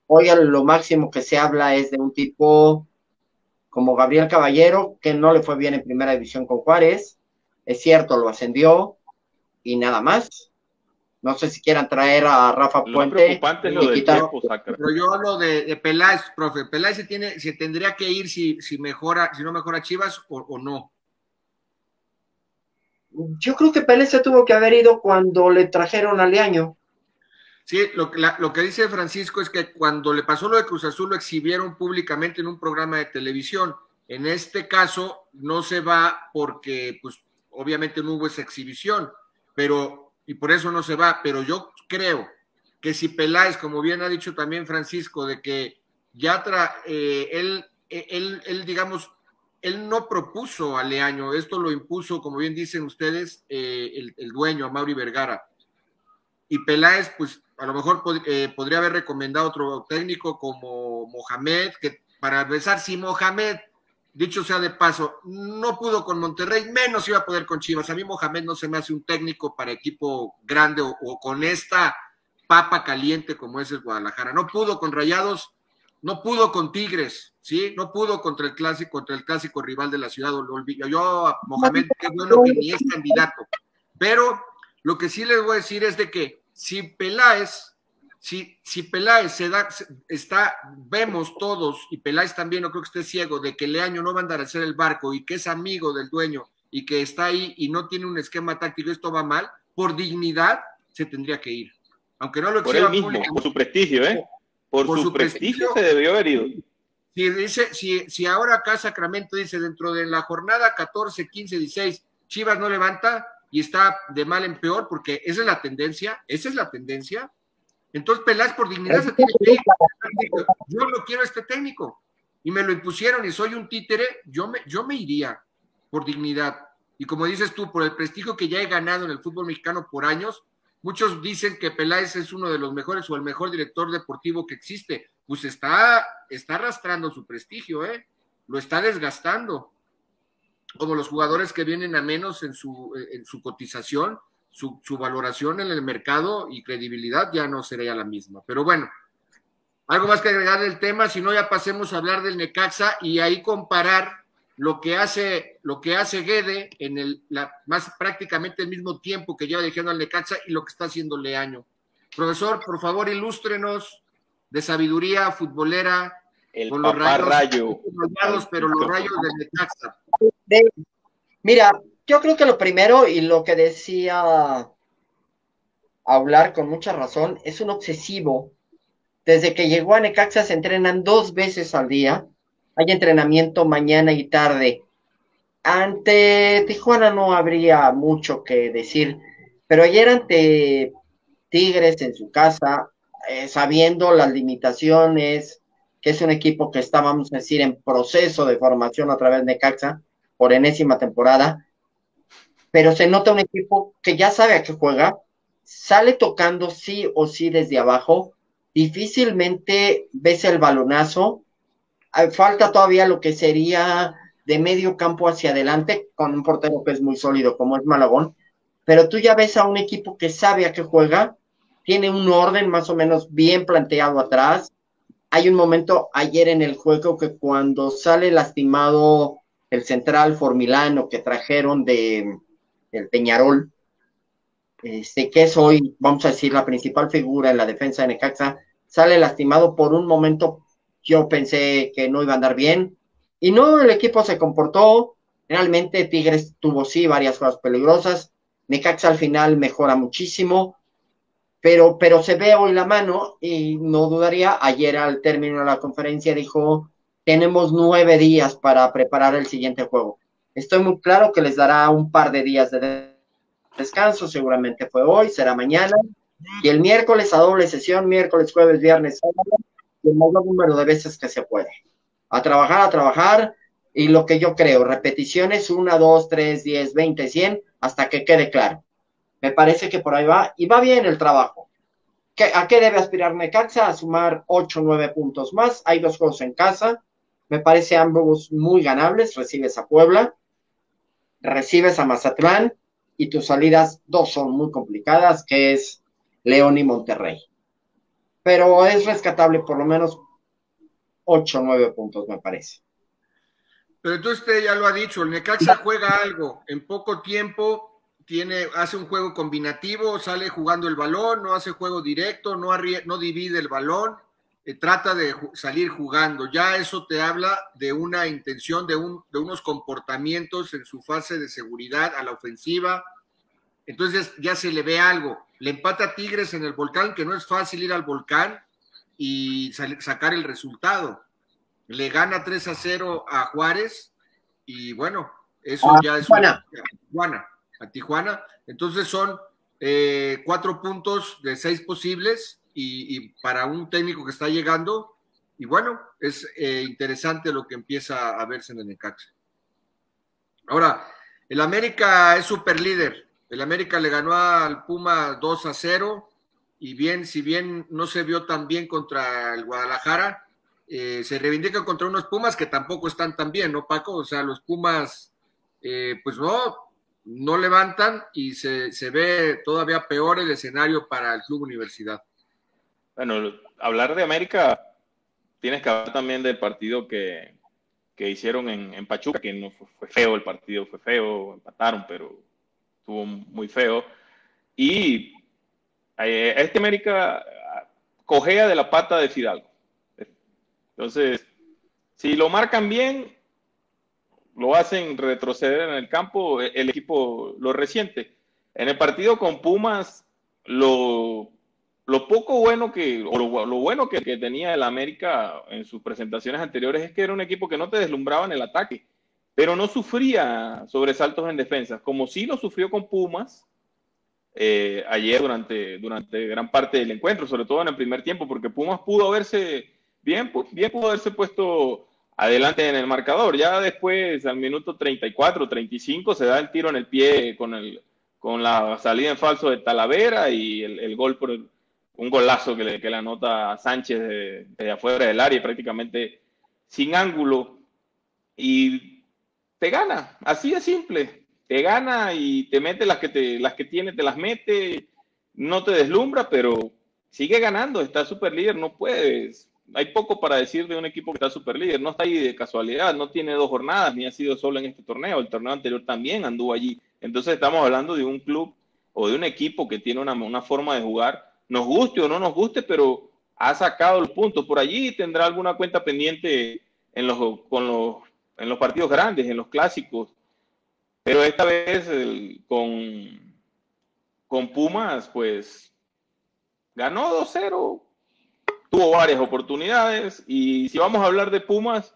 Hoy lo máximo que se habla es de un tipo como Gabriel Caballero, que no le fue bien en primera división con Juárez. Es cierto, lo ascendió y nada más. No sé si quieran traer a Rafa Puente. Lo preocupante es lo del tiempo, Pero yo hablo de, de, Peláez, profe. Peláez se, tiene, se tendría que ir si, si, mejora, si no mejora Chivas o, o no. Yo creo que Peláez se tuvo que haber ido cuando le trajeron al Leaño. Sí, lo, lo, que dice Francisco es que cuando le pasó lo de Cruz Azul lo exhibieron públicamente en un programa de televisión. En este caso no se va porque, pues, obviamente no hubo esa exhibición, pero, y por eso no se va, pero yo creo que si Peláez, como bien ha dicho también Francisco, de que ya tra, eh, él, él, él, digamos, él no propuso a Leaño, esto lo impuso, como bien dicen ustedes, eh, el, el, dueño, a Mauri Vergara. Y Peláez, pues a lo mejor eh, podría haber recomendado otro técnico como Mohamed, que para empezar, si Mohamed, dicho sea de paso, no pudo con Monterrey, menos iba a poder con Chivas. A mí Mohamed no se me hace un técnico para equipo grande o, con esta papa caliente como es el Guadalajara. No pudo con Rayados, no pudo con Tigres, ¿sí? No pudo contra el clásico, contra el clásico rival de la ciudad. Yo Mohamed, qué bueno que ni es candidato. Pero lo que sí les voy a decir es de que si Peláez, si, si Peláez se da, está, vemos todos, y Peláez también, no creo que esté ciego, de que Leaño no va a andar a hacer el barco y que es amigo del dueño y que está ahí y no tiene un esquema táctico, esto va mal, por dignidad se tendría que ir. Aunque no lo por él mismo, por su prestigio, ¿eh? Por, su, prestigio, se debió haber ido. Si, dice, si, si ahora acá Sacramento dice dentro de la jornada 14, 15, 16, Chivas no levanta, y está de mal en peor, porque esa es la tendencia, esa es la tendencia. Entonces Peláez por dignidad se tiene que ir. Yo no quiero este técnico. Y me lo impusieron y soy un títere, yo me, yo me iría por dignidad. Y como dices tú, por el prestigio que ya he ganado en el fútbol mexicano por años, muchos dicen que Peláez es uno de los mejores o el mejor director deportivo que existe. Pues está, está arrastrando su prestigio, ¿eh? Lo está desgastando como los jugadores que vienen a menos en su, en su cotización, su, su, valoración en el mercado y credibilidad ya no sería la misma. Pero bueno, algo más que agregar del tema, si no ya pasemos a hablar del Necaxa y ahí comparar lo que hace, lo que hace Guede en el la, más prácticamente el mismo tiempo que lleva dirigiendo al Necaxa y lo que está haciendo Leaño. Profesor, por favor, ilústrenos de sabiduría futbolera el con los rayos, rayo. pero los rayos del Necaxa mira, yo creo que lo primero y lo que decía hablar con mucha razón es un obsesivo. Desde que llegó a Necaxa se entrenan dos veces al día. Hay entrenamiento mañana y tarde. Ante Tijuana no habría mucho que decir, pero ayer ante Tigres en su casa, eh, sabiendo las limitaciones, que es un equipo que está, vamos a decir, en proceso de formación a través de Necaxa, por enésima temporada, pero se nota un equipo que ya sabe a qué juega, sale tocando sí o sí desde abajo, difícilmente ves el balonazo, ah, falta todavía lo que sería de medio campo hacia adelante, con un portero que es muy sólido como es Malagón, pero tú ya ves a un equipo que sabe a qué juega, tiene un orden más o menos bien planteado atrás. Hay un momento ayer en el juego que cuando sale lastimado el central formilano que trajeron de el Peñarol, este, que es hoy, vamos a decir, la principal figura en la defensa de Necaxa, sale lastimado por un momento. Yo pensé que no iba a andar bien. Y no, el equipo se comportó. Realmente Tigres tuvo sí varias cosas peligrosas. Necaxa al final mejora muchísimo. Pero, pero se ve hoy la mano y no dudaría. Ayer al término de la conferencia dijo tenemos nueve días para preparar el siguiente juego. Estoy muy claro que les dará un par de días de descanso, seguramente fue hoy, será mañana, y el miércoles a doble sesión, miércoles, jueves, viernes, sábado, el mayor número de veces que se puede. A trabajar, a trabajar, y lo que yo creo, repeticiones, una, dos, tres, diez, veinte, cien, hasta que quede claro. Me parece que por ahí va, y va bien el trabajo. ¿A qué debe aspirar Necaxa? A sumar ocho, nueve puntos más. Hay dos juegos en casa me parece ambos muy ganables. Recibes a Puebla, recibes a Mazatlán y tus salidas dos son muy complicadas, que es León y Monterrey. Pero es rescatable por lo menos 8 o 9 puntos, me parece. Pero entonces usted ya lo ha dicho, el Necaxa juega algo en poco tiempo, tiene, hace un juego combinativo, sale jugando el balón, no hace juego directo, no, no divide el balón, trata de salir jugando. Ya eso te habla de una intención, de, un, de unos comportamientos en su fase de seguridad a la ofensiva. Entonces ya se le ve algo. Le empata a Tigres en el volcán, que no es fácil ir al volcán y sacar el resultado. Le gana 3 a 0 a Juárez y bueno, eso ya es... Una, a Tijuana. Entonces son eh, cuatro puntos de seis posibles y, para un técnico que está llegando, y bueno, es eh, interesante lo que empieza a verse en el Necaxa. Ahora, el América es super líder. El América le ganó al Puma 2 a 0 y bien, si bien no se vio tan bien contra el Guadalajara, eh, se reivindica contra unos Pumas que tampoco están tan bien, ¿no, Paco? O sea, los Pumas, pues no, no levantan y se, ve todavía peor el escenario para el Club Universidad. Bueno, hablar de América, tienes que hablar también del partido que, hicieron en, Pachuca, que no fue, feo el partido, fue feo, empataron, pero estuvo muy feo. Y eh, este América cogea de la pata de Fidalgo. Entonces, si lo marcan bien, lo hacen retroceder en el campo el equipo lo reciente. En el partido con Pumas, lo, lo poco bueno que, o lo, bueno que, tenía el América en sus presentaciones anteriores es que era un equipo que no te deslumbraba en el ataque, pero no sufría sobresaltos en defensa, como sí lo sufrió con Pumas eh, ayer durante, durante gran parte del encuentro, sobre todo en el primer tiempo, porque Pumas pudo haberse, bien, bien pudo haberse puesto adelante en el marcador. Ya después, al minuto 34, 35, se da el tiro en el pie con, el, con la salida en falso de Talavera y el, gol por un golazo que le, que le anota Sánchez de, afuera del área, prácticamente sin ángulo. Y te gana, así de simple. Te gana y te mete las que, te, las que tiene, te las mete, no te deslumbra, pero sigue ganando, está súper líder, no puedes hay poco para decir de un equipo que está super líder. No está ahí de casualidad, no tiene dos jornadas, ni ha sido solo en este torneo. El torneo anterior también anduvo allí. Entonces estamos hablando de un club o de un equipo que tiene una, forma de jugar, nos guste o no nos guste, pero ha sacado los puntos. Por allí tendrá alguna cuenta pendiente en los, con los, en los partidos grandes, en los clásicos. Pero esta vez con, con Pumas, pues ganó 2-0, tuvo varias oportunidades y si vamos a hablar de Pumas,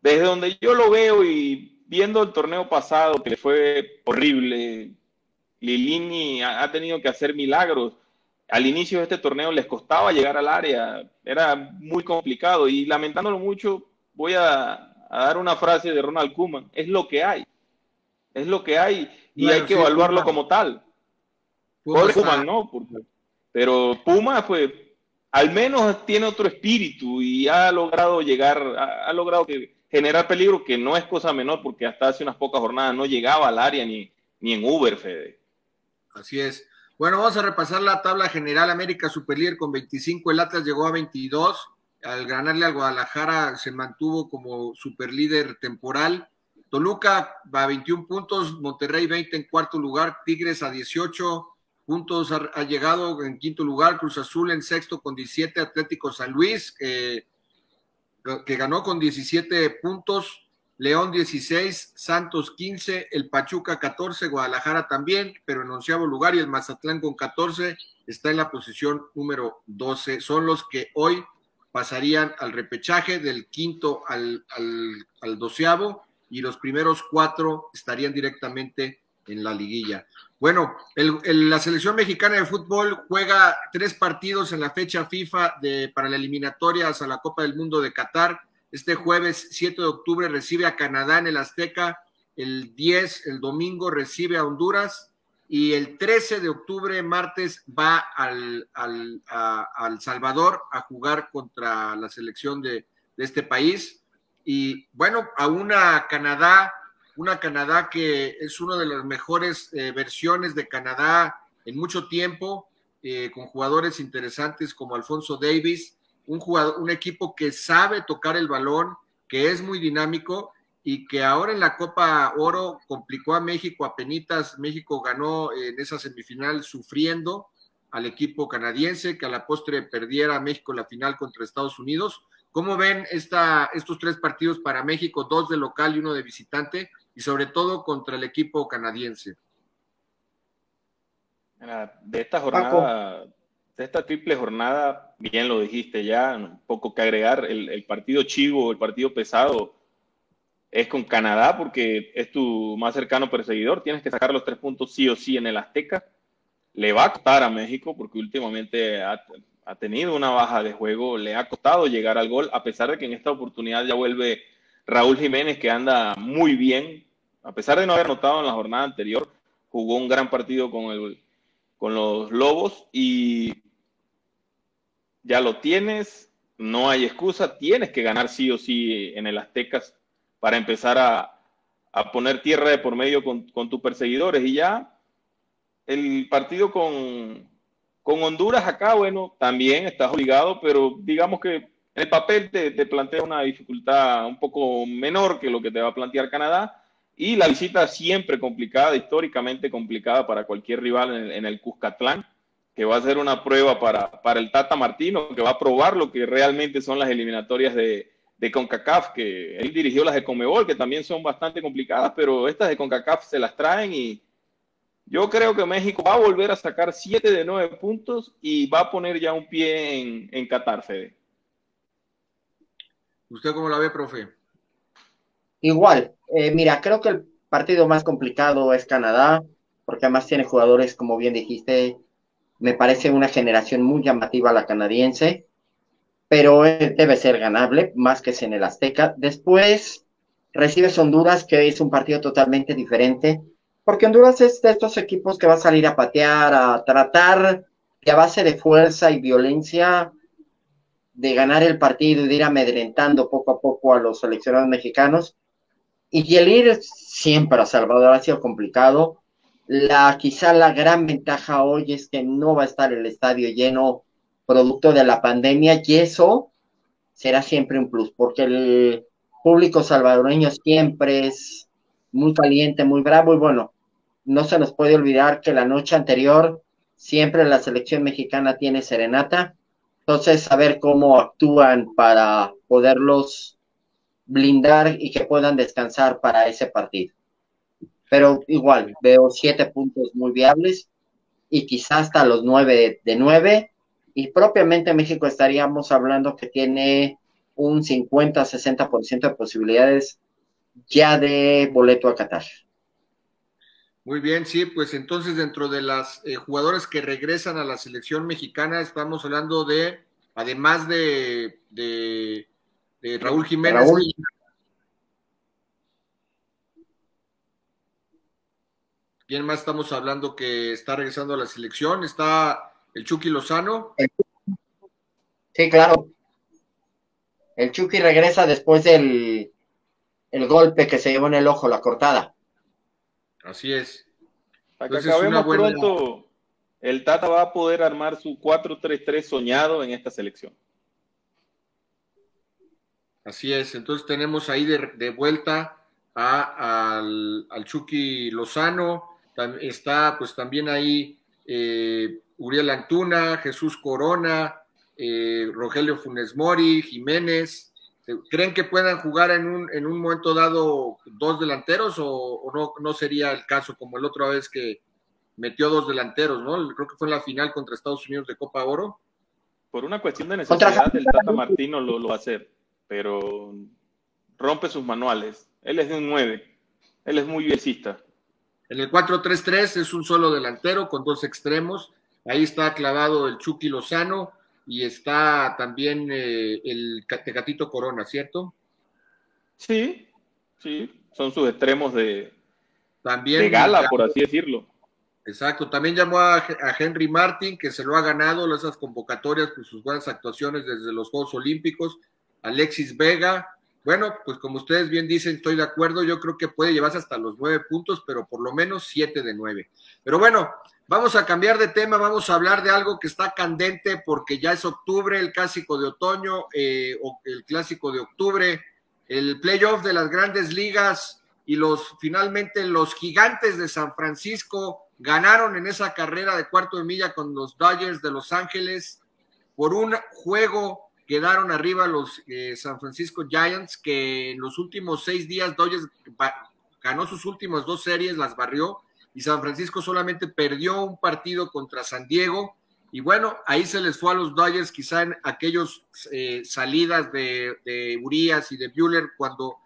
desde donde yo lo veo y viendo el torneo pasado que fue horrible, Lilini ha, tenido que hacer milagros. Al inicio de este torneo les costaba llegar al área, era muy complicado y lamentándolo mucho voy a, dar una frase de Ronald Koeman, es lo que hay, es lo que hay y hay que evaluarlo como tal. No, pero Pumas pues al menos tiene otro espíritu y ha logrado llegar, ha, logrado generar peligro, que no es cosa menor, porque hasta hace unas pocas jornadas no llegaba al área ni, ni en Uber, Fede. Así es. Bueno, vamos a repasar la tabla general. América Superlíder con 25, el Atlas llegó a 22. Al ganarle al Guadalajara se mantuvo como superlíder temporal. Toluca va a 21 puntos, Monterrey 20 en cuarto lugar, Tigres a 18, puntos ha, llegado en quinto lugar, Cruz Azul en sexto con 17, Atlético San Luis, que ganó con 17 puntos, León 16, Santos 15, el Pachuca 14, Guadalajara también, pero en onceavo lugar y el Mazatlán con 14 está en la posición número 12. Son los que hoy pasarían al repechaje del quinto al, al, al doceavo y los primeros cuatro estarían directamente en la liguilla. Bueno, la selección mexicana de fútbol juega tres partidos en la fecha FIFA de, para la eliminatorias a la Copa del Mundo de Qatar. Este jueves 7 de octubre recibe a Canadá en el Azteca, el 10, el domingo recibe a Honduras y el 13 de octubre, martes, va al, al, Salvador a jugar contra la selección de, de este país. Y bueno, a una Canadá una Canadá que es una de las mejores eh, versiones de Canadá en mucho tiempo, eh, con jugadores interesantes como Alfonso Davis, un, jugador, un equipo que sabe tocar el balón, que es muy dinámico y que ahora en la Copa Oro complicó a México a penitas. México ganó en esa semifinal sufriendo al equipo canadiense, que a la postre perdiera a México la final contra Estados Unidos. ¿Cómo ven esta, estos tres partidos para México, dos de local y uno de visitante, y sobre todo contra el equipo canadiense? De esta jornada, esta triple jornada, bien lo dijiste ya, poco que agregar, el, partido chivo, el partido pesado, es con Canadá porque es tu más cercano perseguidor, tienes que sacar los tres puntos sí o sí en el Azteca. Le va a costar a México porque últimamente ha, tenido una baja de juego, le ha costado llegar al gol, a pesar de que en esta oportunidad ya vuelve Raúl Jiménez, que anda muy bien, a pesar de no haber anotado en la jornada anterior, jugó un gran partido con, el, con los Lobos y ya lo tienes, no hay excusa, tienes que ganar sí o sí en el Aztecas para empezar a, poner tierra de por medio con, con tus perseguidores y ya el partido con, Honduras acá, bueno, también estás obligado, pero digamos que en el papel te, plantea una dificultad un poco menor que lo que te va a plantear Canadá. Y la visita siempre complicada, históricamente complicada para cualquier rival en el, en el Cuscatlán, que va a ser una prueba para, para, el Tata Martino, que va a probar lo que realmente son las eliminatorias de, de CONCACAF, que él dirigió las de Comebol, que también son bastante complicadas, pero estas de CONCACAF se las traen y, yo creo que México va a volver a sacar 7 de 9 puntos y va a poner ya un pie en, en Qatar, Fede. ¿Usted cómo la ve, profe? Igual, eh, mira, creo que el partido más complicado es Canadá, porque además tiene jugadores, como bien dijiste, me parece una generación muy llamativa la canadiense, pero debe ser ganable, más que en el Azteca. Después recibes Honduras, que es un partido totalmente diferente porque Honduras es de estos equipos que va a salir a patear, a tratar de a base de fuerza y violencia de ganar el partido y de ir amedrentando poco a poco a los seleccionados mexicanos. Y el ir siempre a Salvador ha sido complicado. La, quizá la gran ventaja hoy es que no va a estar el estadio lleno producto de la pandemia y eso será siempre un plus, porque el público salvadoreño siempre es muy caliente, muy bravo y bueno, no se nos puede olvidar que la noche anterior siempre la selección mexicana tiene serenata. Entonces, saber cómo actúan para poderlos blindar y que puedan descansar para ese partido. Pero igual, veo siete puntos muy viables y quizás hasta los nueve de nueve. Y propiamente México estaríamos hablando que tiene un 50-60% de posibilidades ya de boleto a Qatar. Muy bien, sí, pues entonces dentro de las eh, jugadores que regresan a la selección mexicana, estamos hablando de, además de, de, Raúl Jiménez. ¿Quién más estamos hablando que está regresando a la selección? Está el Chucky Lozano. Sí, claro. El Chucky regresa después del el golpe que se llevó en el ojo, la cortada. Así es. Para que acabemos pronto, el Tata va a poder armar su 4-3-3 soñado en esta selección. Así es, entonces tenemos ahí de, vuelta al, Chucky Lozano, está pues también ahí eh, Uriel Antuna, Jesús Corona, eh, Rogelio Funes Mori, Jiménez, ¿Creen que puedan jugar en un, en un momento dado dos delanteros o, no, no, sería el caso como el otra vez que metió dos delanteros, ¿no? Creo que fue en la final contra Estados Unidos de Copa Oro. Por una cuestión de necesidad, el Tata Martino lo, lo va a hacer, pero rompe sus manuales. Él es de un 9, él es muy bielcista. En el 4-3-3 es un solo delantero con dos extremos. Ahí está clavado el Chucky Lozano y está también eh, el Tecatito Corona, ¿cierto? Sí, sí, son sus extremos de, también, de gala, por así decirlo. Exacto, también llamó a, Henry Martin, que se lo ha ganado esas convocatorias por sus buenas actuaciones desde los Juegos Olímpicos. Alexis Vega, bueno, pues como ustedes bien dicen, estoy de acuerdo, yo creo que puede llevarse hasta los nueve puntos, pero por lo menos siete de nueve. Pero bueno, Vamos a cambiar de tema, vamos a hablar de algo que está candente porque ya es octubre, el clásico de otoño, eh, o el clásico de octubre el playoff de las grandes ligas y los finalmente los gigantes de San Francisco ganaron en esa carrera de cuarto de milla con los Dodgers de Los Ángeles por un juego quedaron arriba los eh, San Francisco Giants que en los últimos seis días Dodgers ganó sus últimas dos series, las barrió y San Francisco solamente perdió un partido contra San Diego. Y bueno, ahí se les fue a los Dodgers quizá en aquellos eh, salidas de, Urias y de Bueller cuando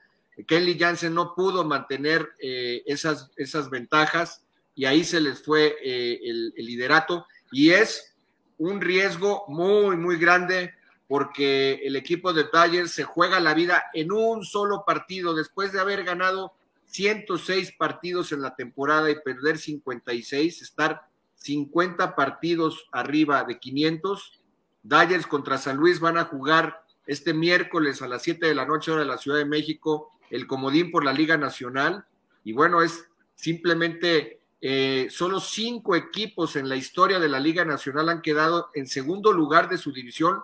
Kelly Jansen no pudo mantener eh, esas, esas ventajas y ahí se les fue eh, el, liderato. Y es un riesgo muy, muy grande porque el equipo de Dodgers se juega la vida en un solo partido después de haber ganado 106 partidos en la temporada y perder 56, estar 50 partidos arriba de 500. Dodgers contra San Luis van a jugar este miércoles a las 7 de la noche hora de la Ciudad de México el comodín por la Liga Nacional. Y bueno, es simplemente eh, solo cinco equipos en la historia de la Liga Nacional han quedado en segundo lugar de su división,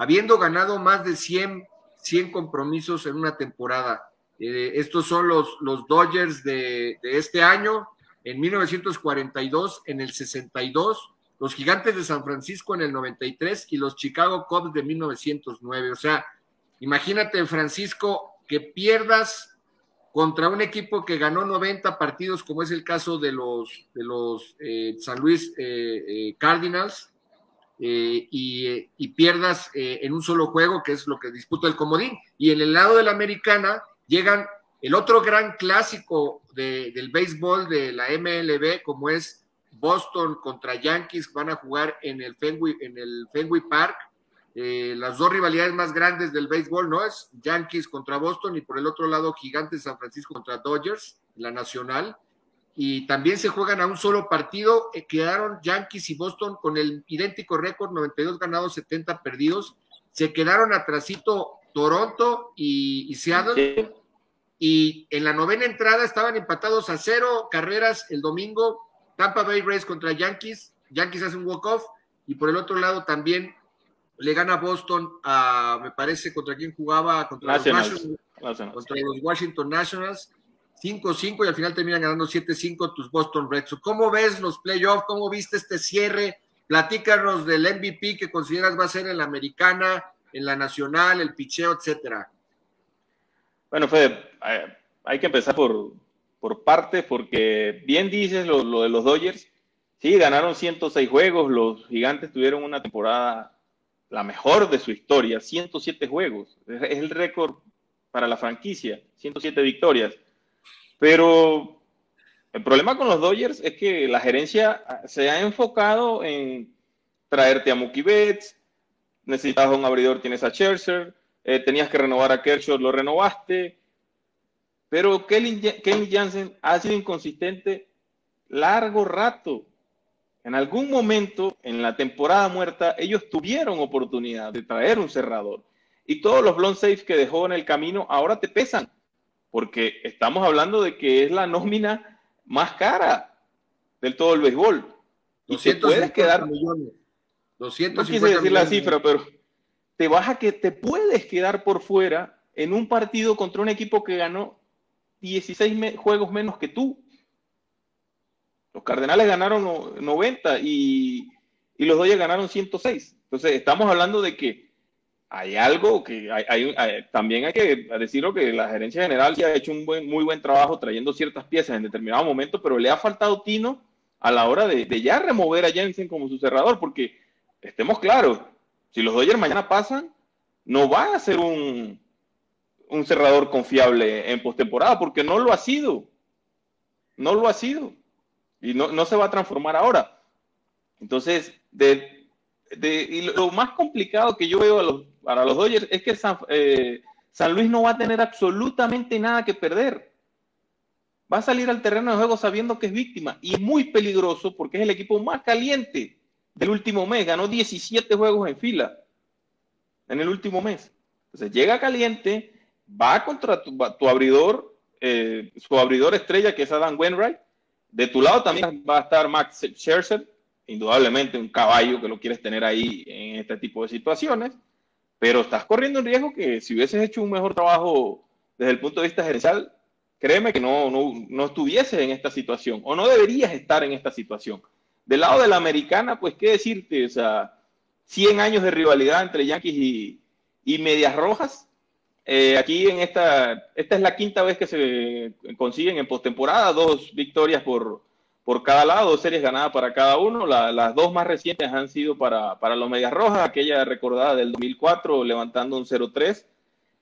habiendo ganado más de 100, 100 compromisos en una temporada. Eh, estos son los, los Dodgers de, este año, en 1942, en el 62, los Gigantes de San Francisco en el 93 y los Chicago Cubs de 1909. O sea, imagínate, Francisco, que pierdas contra un equipo que ganó 90 partidos, como es el caso de los, de los eh, San Luis eh, eh, y, pierdas en un solo juego, que es lo que disputa el comodín. Y en el lado de la americana llegan el otro gran clásico del béisbol de la MLB, como es Boston contra Yankees, van a jugar en el Fenway, en el Fenway Park. Eh, las dos rivalidades más grandes del béisbol, ¿no? Es Yankees contra Boston y por el otro lado Gigantes San Francisco contra Dodgers, la nacional. Y también se juegan a un solo partido. Eh, quedaron Yankees y Boston con el idéntico récord, 92 ganados, 70 perdidos. Se quedaron atrasito Toronto y, y Seattle. Y en la novena entrada estaban empatados a cero carreras el domingo. Tampa Bay Rays contra Yankees. Yankees hace un walk-off. Y por el otro lado también le gana Boston a, me parece, contra quién jugaba, contra, los, contra los Washington Nationals. 5-5 y al final terminan ganando 7-5 tus Boston Red Sox. ¿Cómo ves los playoffs? ¿Cómo viste este cierre? Platícanos del MVP que consideras va a ser en la americana, en la nacional, el picheo, etcétera. Bueno, Fede, eh, hay que empezar por, por partes, porque bien dices lo, de los Dodgers. Sí, ganaron 106 juegos, los gigantes tuvieron una temporada la mejor de su historia, 107 juegos. Es el récord para la franquicia, 107 victorias. Pero el problema con los Dodgers es que la gerencia se ha enfocado en traerte a Mookie Betts, necesitabas un abridor, tienes a Scherzer, eh, tenías que renovar a Kershaw, lo renovaste, pero Kelly, Kelly Jansen ha sido inconsistente largo rato. En algún momento en la temporada muerta, ellos tuvieron oportunidad de traer un cerrador. Y todos los blown safe que dejó en el camino ahora te pesan, porque estamos hablando de que es la nómina más cara del todo el béisbol. Y te puedes quedar. Millones. no quise decir la cifra, pero te vas a que te puedes quedar por fuera en un partido contra un equipo que ganó 16 juegos menos que tú. Los Cardenales ganaron 90 y, los Dodgers ganaron 106. Entonces, estamos hablando de que hay algo que hay, también hay que decirlo que la gerencia general ya ha hecho un buen, muy buen trabajo trayendo ciertas piezas en determinado momento, pero le ha faltado tino a la hora de, ya remover a Jensen como su cerrador, porque estemos claros, si los Dodgers mañana pasan, no va a ser un, un cerrador confiable en postemporada, porque no lo ha sido. No lo ha sido. Y no, no se va a transformar ahora. Entonces, de, de, y lo, más complicado que yo veo a los, para los Dodgers es que San, eh, San Luis no va a tener absolutamente nada que perder. Va a salir al terreno de juego sabiendo que es víctima y muy peligroso porque es el equipo más caliente del último mes. Ganó 17 juegos en fila en el último mes. Entonces llega caliente, va contra tu, abridor, eh, su abridor estrella que es Adam Wainwright. De tu lado también va a estar Max Scherzer, indudablemente un caballo que lo quieres tener ahí en este tipo de situaciones, pero estás corriendo el riesgo que si hubieses hecho un mejor trabajo desde el punto de vista gerencial, créeme que no, no, no estuvieses en esta situación o no deberías estar en esta situación. Del lado de la americana, pues qué decirte, o sea, 100 años de rivalidad entre Yankees y, y Medias Rojas. Eh, aquí en esta, esta es la quinta vez que se consiguen en postemporada, dos victorias por, por cada lado, series ganadas para cada uno. las dos más recientes han sido para, para los Medias Rojas, aquella recordada del 2004 levantando un 0-3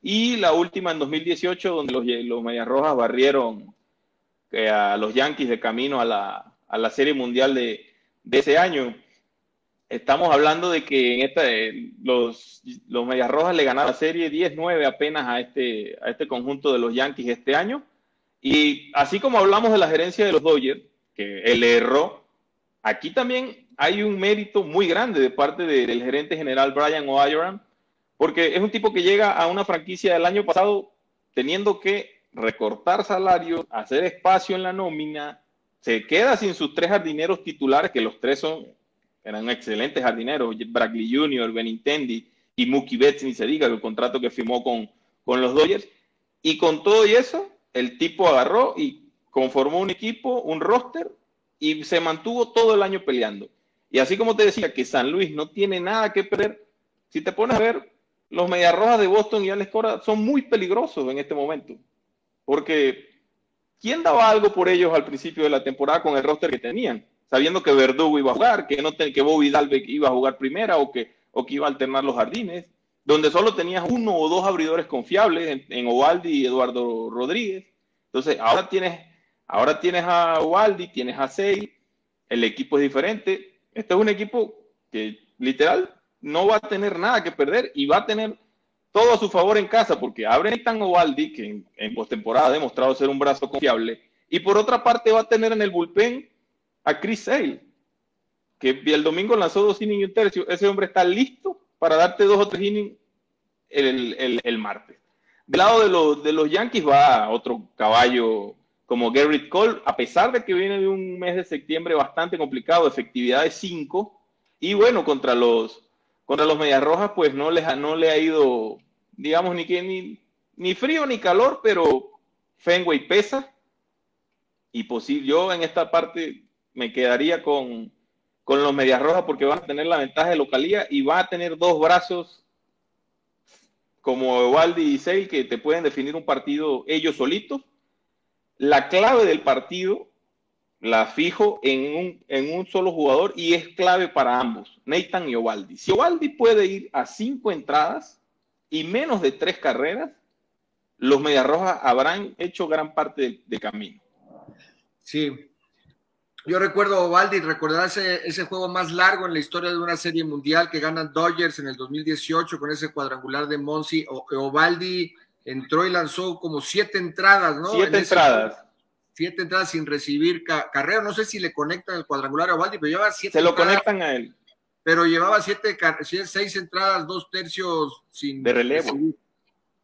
y la última en 2018 donde los, los Medias Rojas barrieron eh, a los Yankees de camino a la, a la Serie Mundial de, de ese año. Estamos hablando de que en esta, eh, los, los Medias Rojas le ganaron la serie 10-9 apenas a este, a este conjunto de los Yankees este año. Y así como hablamos de la gerencia de los Dodgers, que él erró, aquí también hay un mérito muy grande de parte del gerente general Brian O'Iron, porque es un tipo que llega a una franquicia del año pasado teniendo que recortar salarios, hacer espacio en la nómina, se queda sin sus tres jardineros titulares, que los tres eran excelentes jardineros, Bradley Jr., Benintendi y Mookie Betts, ni se diga, el contrato que firmó con, con los Dodgers. Y con todo y eso, el tipo agarró y conformó un equipo, un roster, y se mantuvo todo el año peleando. Y así como te decía que San Luis no tiene nada que perder, si te pones a ver, los Mediarrojas de Boston y Alex Cora son muy peligrosos en este momento. Porque ¿quién daba algo por ellos al principio de la temporada con el roster que tenían? Sabiendo que Verdugo iba a jugar, que, no que Bobby Dalbeck iba a jugar primera o que, o que iba a alternar los jardines, donde solo tenías uno o dos abridores confiables en, en Ovaldi y Eduardo Rodríguez. Entonces, ahora tienes, ahora tienes a Ovaldi, tienes a Sey, el equipo es diferente. Este es un equipo que literal no va a tener nada que perder y va a tener todo a su favor en casa, porque abre Nathan Ovaldi, que en, postemporada ha demostrado ser un brazo confiable, y por otra parte va a tener en el bullpen a Chris Sale, que el domingo lanzó dos innings y un tercio. Ese hombre está listo para darte dos o tres innings el, martes. Del lado de los, de los Yankees va otro caballo como Garrett Cole, a pesar de que viene de un mes de septiembre bastante complicado, efectividad de 5, y bueno, contra los, contra los Medias Rojas, pues no, les, no le ha ido, digamos, ni, que, ni, ni frío ni calor, pero Fenway pesa. Y posible, yo en esta parte me quedaría con, con los Medias Rojas porque van a tener la ventaja de localía y va a tener dos brazos como Evaldi y Sale que te pueden definir un partido ellos solitos. La clave del partido la fijo en un, en un solo jugador y es clave para ambos, Nathan y Ovaldi. Si Ovaldi puede ir a cinco entradas y menos de tres carreras, los Mediarrojas habrán hecho gran parte de, camino. Sí. Yo recuerdo Ovaldi, recordar ese, ese juego más largo en la historia de una serie mundial que ganan Dodgers en el 2018 con ese cuadrangular de Monsi. Ovaldi entró y lanzó como siete entradas, ¿no? Siete entradas siete entradas sin recibir carrera. No sé si le conectan el cuadrangular a Valdi, pero llevaba siete. Se lo conectan a él. Pero llevaba siete, seis entradas, dos tercios sin. De relevo.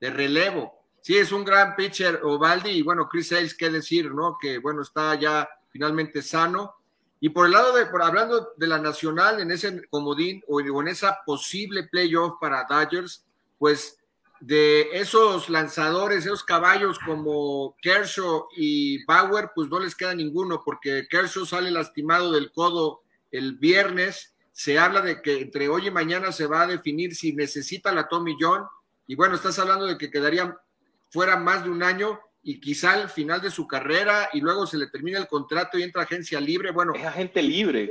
de relevo. Sí, es un gran pitcher Ovaldi y bueno, Chris Sales, qué decir, ¿no? Que bueno, está ya finalmente sano. Y por el lado de, por hablando de la nacional, en ese comodín o en esa posible playoff para Dodgers, pues de esos lanzadores, esos caballos como Kershaw y Bauer, pues no les queda ninguno, porque Kershaw sale lastimado del codo el viernes. Se habla de que entre hoy y mañana se va a definir si necesita la Tommy John. Y bueno, estás hablando de que quedaría fuera más de un año y quizá al final de su carrera y luego se le termina el contrato y entra agencia libre. Bueno, es agente libre.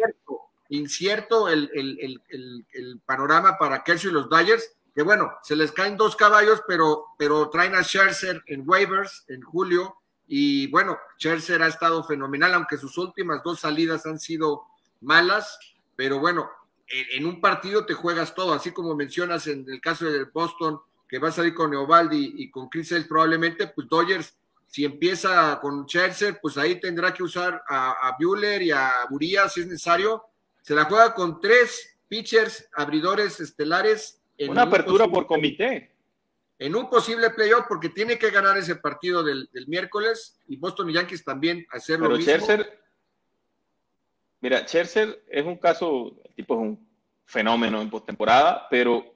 Incierto, el, el, panorama para Kershaw y los Dodgers que bueno, se les caen dos caballos, pero, pero traen a Scherzer en waivers en julio. Y bueno, Scherzer ha estado fenomenal, aunque sus últimas dos salidas han sido malas. Pero bueno, en, un partido te juegas todo, así como mencionas en el caso de Boston, que va a salir con Neovaldi y con Chris Sales probablemente, pues Dodgers, si empieza con Scherzer, pues ahí tendrá que usar a, a Bueller y a Buría si es necesario. Se la juega con tres pitchers, abridores estelares una apertura por comité. En un posible playoff, porque tiene que ganar ese partido del, miércoles y Boston y Yankees también hacer lo mismo. Scherzer, mira, Scherzer es un caso, el tipo es un fenómeno en postemporada, pero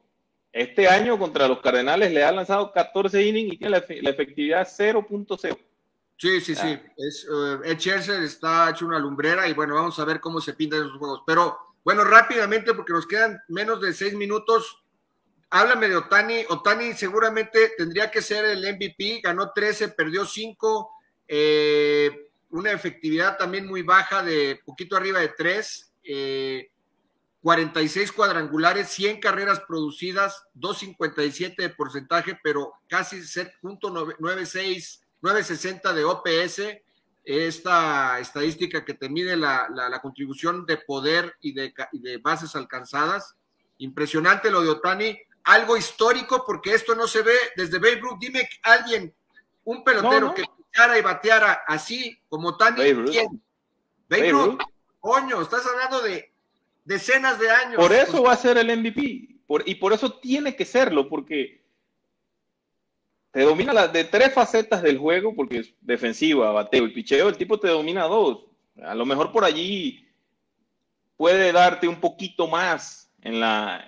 este año contra los Cardenales le ha lanzado 14 innings y tiene la, efectividad 0.0. Sí, sí, sí. Es, uh, está hecho una lumbrera y bueno, vamos a ver cómo se pintan esos juegos. Pero bueno, rápidamente, porque nos quedan menos de seis minutos. Háblame de Otani. Otani seguramente tendría que ser el MVP. Ganó 13, perdió 5. Eh, una efectividad también muy baja de poquito arriba de 3. 46 cuadrangulares, 100 carreras producidas, 2.57 de porcentaje, pero casi 96, 960 de OPS. Esta estadística que te mide la, contribución de poder y de, bases alcanzadas. Impresionante lo de Otani. Algo histórico porque esto no se ve desde Babe Ruth. Dime alguien, un pelotero que pichara y bateara así como Otani. Babe Ruth. Coño, estás hablando de decenas de años. Por eso va a ser el MVP. y por eso tiene que serlo, porque te domina las de tres facetas del juego, porque es defensiva, bateo y picheo, el tipo te domina dos. A lo mejor por allí puede darte un poquito más en, la,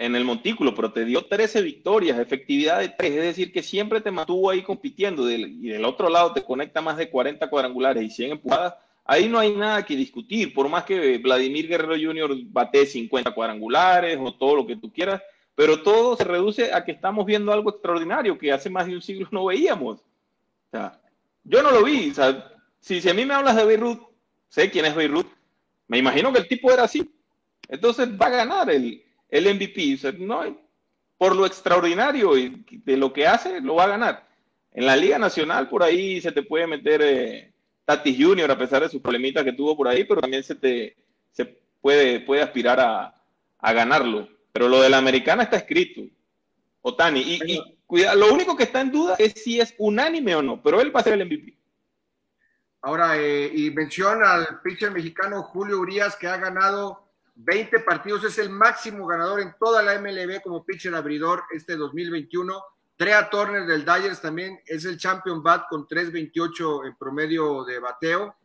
en el montículo, pero te dio 13 victorias, efectividad de 3, es decir, que siempre te mantuvo ahí compitiendo y del otro lado te conecta más de 40 cuadrangulares y 100 empujadas Ahí no hay nada que discutir, por más que Vladimir Guerrero Jr. bate 50 cuadrangulares o todo lo que tú quieras, pero todo se reduce a que estamos viendo algo extraordinario que hace más de un siglo no veíamos. O sea, yo no lo vi. O sea, si, a mí me hablas de Beirut, sé quién es Beirut, me imagino que el tipo era así. Entonces va a ganar el, el MVP. O sea, no, por lo extraordinario de lo que hace, lo va a ganar. En la Liga Nacional, por ahí se te puede meter eh, Tatis Junior, a pesar de sus problemitas que tuvo por ahí, pero también se te se puede, puede aspirar a, ganarlo. Pero lo de la americana está escrito. Otani. Y, y cuida, lo único que está en duda es si es unánime o no, pero él va a ser el MVP. Ahora, eh, y menciona al pitcher mexicano Julio Urias, que ha ganado 20 partidos, es el máximo ganador en toda la MLB como pitcher abridor este 2021 Trea Turner del Dyers también es el champion bat con 3.28 en promedio de bateo,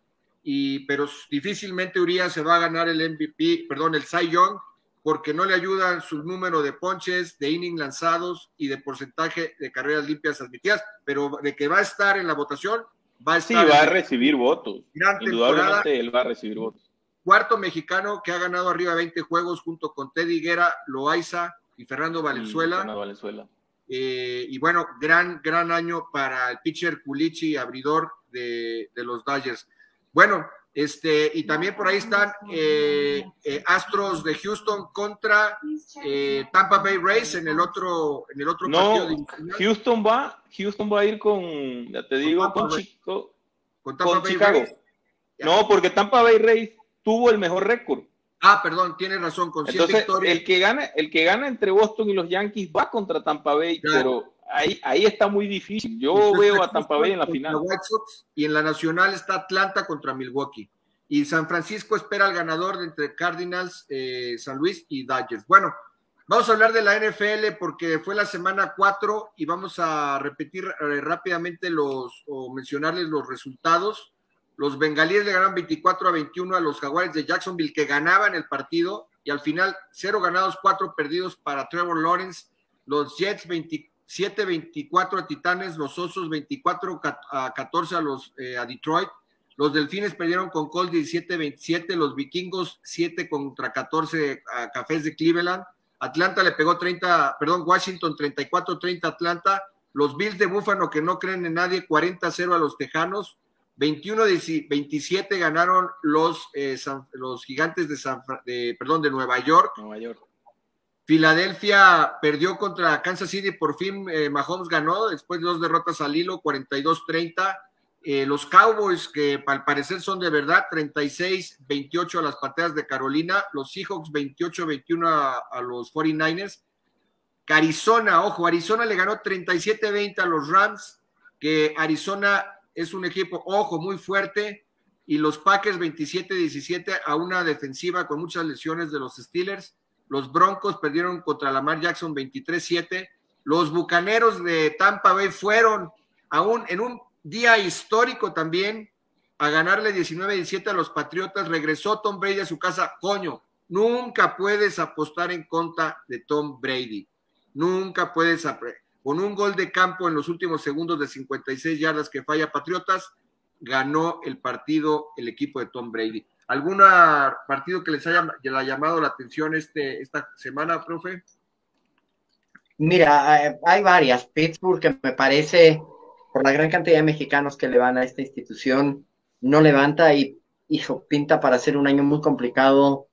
y, pero difícilmente Urias se va a ganar el MVP, perdón, el Cy Young, porque no le ayudan su número de ponches, de innings lanzados y de porcentaje de carreras limpias admitidas, pero de que va a estar en la votación, va a estar. Sí, va a recibir votos. Indudablemente él va a recibir votos. Cuarto mexicano que ha ganado arriba de 20 juegos junto con Teddy Guerra, Loaiza y Fernando Valenzuela. Fernando Valenzuela. Eh, y bueno, gran, gran año para el pitcher Culichi, abridor de, los Dodgers. Bueno, este, y también por ahí están eh, eh, Astros de Houston contra Tampa Bay Rays en el otro, en el otro no, Houston va, Houston va a ir con, ya te digo, con, Chico, con, Chicago. No, porque Tampa Bay Rays tuvo el mejor récord. Ah, perdón, tiene razón, con Entonces, El que, gana, el que gana entre Boston y los Yankees va contra Tampa Bay, pero ahí, ahí está muy difícil. Yo veo a Tampa Bay en la final. y en la nacional está Atlanta contra Milwaukee. Y San Francisco espera al ganador de entre Cardinals, eh, San Luis y Dodgers. Bueno, vamos a hablar de la NFL porque fue la semana 4 y vamos a repetir eh, rápidamente los o mencionarles los resultados. Los bengalíes le ganaron 24 a 21 a los jaguares de Jacksonville que ganaban el partido y al final cero ganados, cuatro perdidos para Trevor Lawrence. Los Jets 27-24 a Titanes, los Osos 24 a 14 a los eh, a Detroit. Los Delfines perdieron con Colts 17-27, los Vikingos 7 contra 14 a Cafés de Cleveland. Atlanta le pegó 30, perdón, Washington 34-30 Atlanta. Los Bills de Búfalo que no creen en nadie 40-0 a los Tejanos. 21 27 ganaron los, eh, los gigantes de, San, de, perdón, de Nueva York. Nueva York. Filadelfia perdió contra Kansas City, por fin eh, Mahomes ganó después de dos derrotas al hilo, 42-30. Eh, los Cowboys, que al parecer son de verdad, 36-28 a las pateas de Carolina. Los Seahawks, 28-21 a, a, los 49ers. Arizona, ojo, Arizona le ganó 37-20 a los Rams, que Arizona es un equipo, ojo, muy fuerte. Y los Packers 27-17 a una defensiva con muchas lesiones de los Steelers. Los Broncos perdieron contra Lamar Jackson 23-7. Los Bucaneros de Tampa Bay fueron aún en un día histórico también a ganarle 19-17 a los Patriotas. Regresó Tom Brady a su casa. Coño, nunca puedes apostar en contra de Tom Brady. nunca puedes con un gol de campo en los últimos segundos de 56 yardas que falla Patriotas, ganó el partido el equipo de Tom Brady. ¿Algún partido que les haya, llamado la atención este, esta semana, profe? Mira, hay varias. Pittsburgh, que me parece, por la gran cantidad de mexicanos que le van a esta institución, no levanta y, pinta para ser un año muy complicado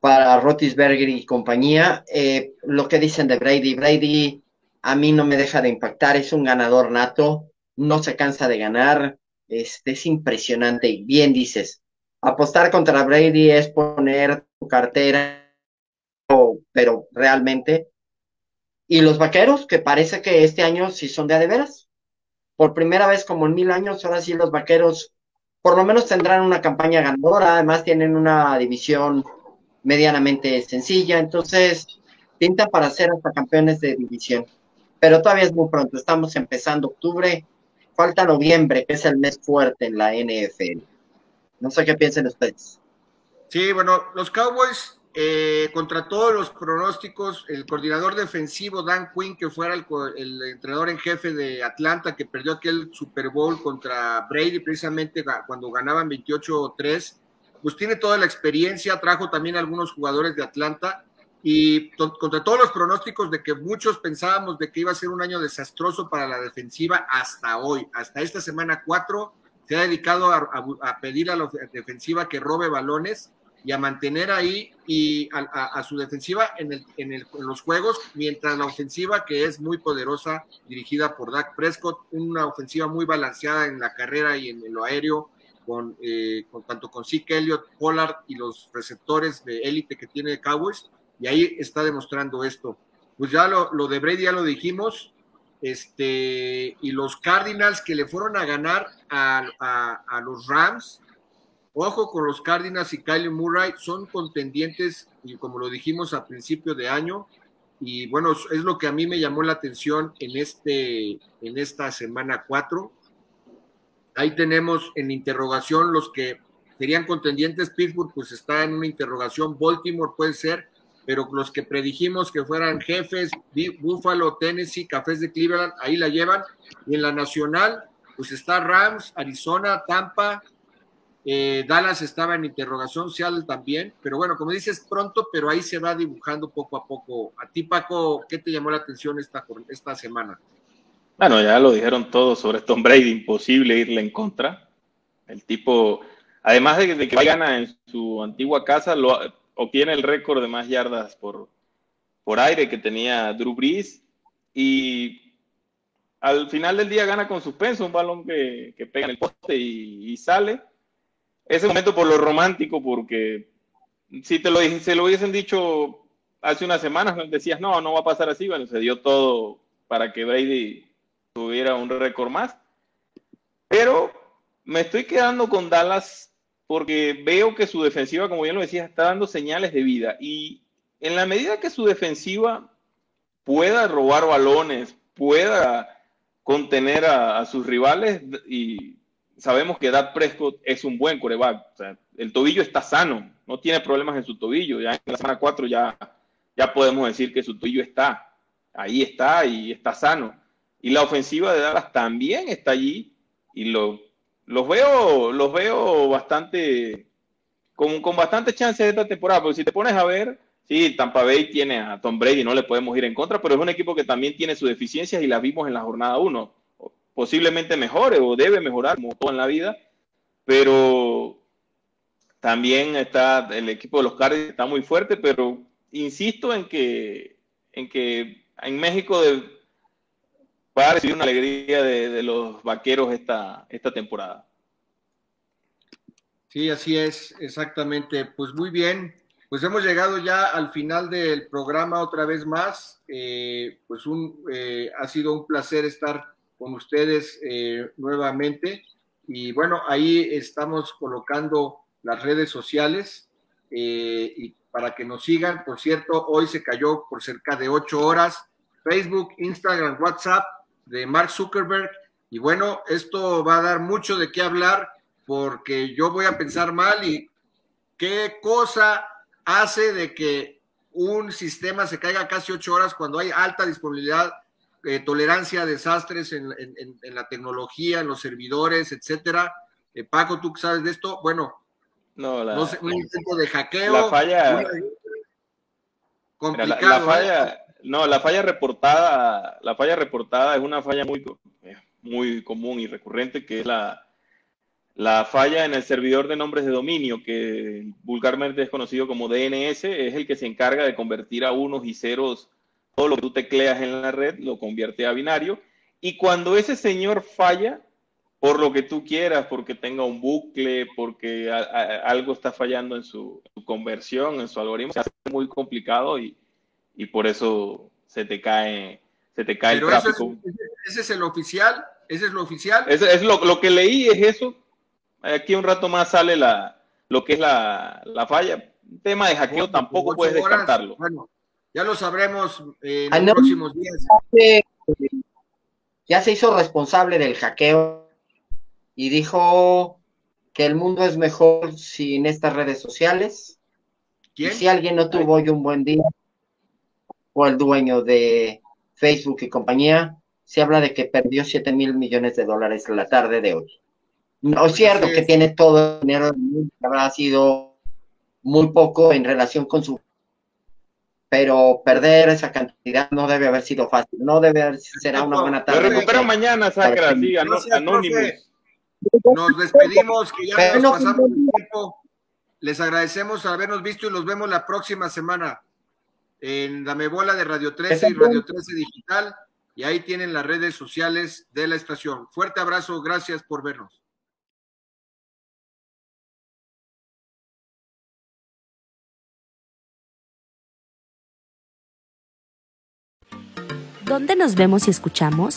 para Rotisberger y compañía. Eh, lo que dicen de Brady, Brady a mí no me deja de impactar, es un ganador nato, no se cansa de ganar, este, es impresionante y bien dices, apostar contra Brady es poner tu cartera, pero realmente. Y los vaqueros, que parece que este año sí son de adeveras. Por primera vez como en mil años, ahora sí los vaqueros por lo menos tendrán una campaña ganadora, además tienen una división medianamente sencilla, entonces pinta para ser hasta campeones de división. Pero todavía es muy pronto, estamos empezando octubre, falta noviembre, que es el mes fuerte en la NFL. No sé qué piensen ustedes. Sí, bueno, los Cowboys, eh, contra todos los pronósticos, el coordinador defensivo Dan Quinn, que fuera el, entrenador en jefe de Atlanta, que perdió aquel Super Bowl contra Brady precisamente cuando ganaban 28-3, pues tiene toda la experiencia, trajo también algunos jugadores de Atlanta y contra todos los pronósticos de que muchos pensábamos de que iba a ser un año desastroso para la defensiva hasta hoy, hasta esta semana 4 se ha dedicado a, pedir a la defensiva que robe balones y a mantener ahí y a, su defensiva en, en, los juegos, mientras la ofensiva que es muy poderosa, dirigida por Dak Prescott, una ofensiva muy balanceada en la carrera y en, lo aéreo, con, eh, con, tanto con Zeke Elliott, Pollard y los receptores de élite que tiene Cowboys, y ahí está demostrando esto. Pues ya lo, lo de Brady ya lo dijimos, este, y los Cardinals que le fueron a ganar a, los Rams. Ojo con los Cardinals y Kyle Murray, son contendientes, y como lo dijimos a principio de año, y bueno, es lo que a mí me llamó la atención en, este, en esta semana 4. Ahí tenemos en interrogación los que serían contendientes. Pittsburgh, pues está en una interrogación. Baltimore puede ser, pero los que predijimos que fueran jefes, Buffalo, Tennessee, Cafés de Cleveland, ahí la llevan. Y en la nacional, pues está Rams, Arizona, Tampa, eh, Dallas estaba en interrogación, Seattle también, pero bueno, como dices, pronto, pero ahí se va dibujando poco a poco. A ti, Paco, ¿qué te llamó la atención esta, esta semana? Bueno, ya lo dijeron todos sobre Tom Brady, imposible irle en contra. El tipo, además de, de que gana en su antigua casa, lo, obtiene el récord de más yardas por, por aire que tenía Drew Brees y al final del día gana con suspenso un balón que, pega en el poste y, sale. Ese momento por lo romántico, porque si te lo, se lo hubiesen dicho hace unas semanas, decías, no, no va a pasar así, bueno, se dio todo para que Brady tuviera un récord más. Pero me estoy quedando con Dallas porque veo que su defensiva, como bien lo decía, está dando señales de vida. Y en la medida que su defensiva pueda robar balones, pueda contener a, sus rivales, y sabemos que Dad Prescott es un buen coreback. el tobillo está sano, no tiene problemas en su tobillo. Ya en la semana 4 ya, ya podemos decir que su tobillo está, ahí está y está sano. Y la ofensiva de Dallas también está allí y lo los veo, los veo bastante, con, con bastante chances esta temporada, porque si te pones a ver, sí, Tampa Bay tiene a Tom Brady, no le podemos ir en contra, pero es un equipo que también tiene sus deficiencias y las vimos en la jornada 1. Posiblemente mejore o debe mejorar, como en la vida, pero también está el equipo de los Cardinals está muy fuerte, pero insisto en que en que en México va a recibir una alegría de, los vaqueros esta, esta temporada. Sí, así es, exactamente. Pues muy bien, pues hemos llegado ya al final del programa otra vez más. Eh, pues un, eh, ha sido un placer estar con ustedes eh, nuevamente. Y bueno, ahí estamos colocando las redes sociales y para que nos sigan. Por cierto, hoy se cayó por cerca de ocho horas. Facebook, Instagram, WhatsApp de Mark Zuckerberg. Y bueno, esto va a dar mucho de qué hablar porque yo voy a pensar mal y qué cosa hace de que un sistema se caiga casi ocho horas cuando hay alta disponibilidad, eh, tolerancia a desastres en, la tecnología, en los servidores, etcétera. Eh, Paco, tú sabes de esto, bueno, no, sé, un intento de hackeo. La falla. complicado. La, falla, no, la falla reportada, la falla reportada es una falla muy, muy común y recurrente, que es la, la falla en el servidor de nombres de dominio, que vulgarmente es conocido como DNS, es el que se encarga de convertir a unos y ceros, todo lo que tú tecleas en la red, lo convierte a binario. Y cuando ese señor falla, por lo que tú quieras, porque tenga un bucle, porque algo está fallando en su, conversión, en su algoritmo, se hace muy complicado y, por eso se te cae, se te cae el tráfico. ese es el oficial, ese es lo oficial. Es, lo, lo, que leí es eso, Aquí un rato más sale la, lo que es la, falla. tema de hackeo tampoco puedes descartarlo. Bueno, ya lo sabremos en los próximos días. Ya se hizo responsable del hackeo y dijo que el mundo es mejor sin estas redes sociales. Y si alguien no tuvo hoy un buen día, o el dueño de Facebook y compañía, se habla de que perdió 7 mil millones de dólares la tarde de hoy. No es cierto que tiene todo el dinero que habrá sido muy poco en relación con su... Pero perder esa cantidad no debe haber sido fácil, no debe haber, será una buena tarde. Lo recupero mañana, Sacra, sí, anónimos. Nos despedimos, que ya nos pasamos el tiempo. Les agradecemos habernos visto y los vemos la próxima semana en Dame Bola de Radio 13 y Radio 13 Digital. Y ahí tienen las redes sociales de la estación. Fuerte abrazo, gracias por vernos. ¿Dónde nos vemos y escuchamos?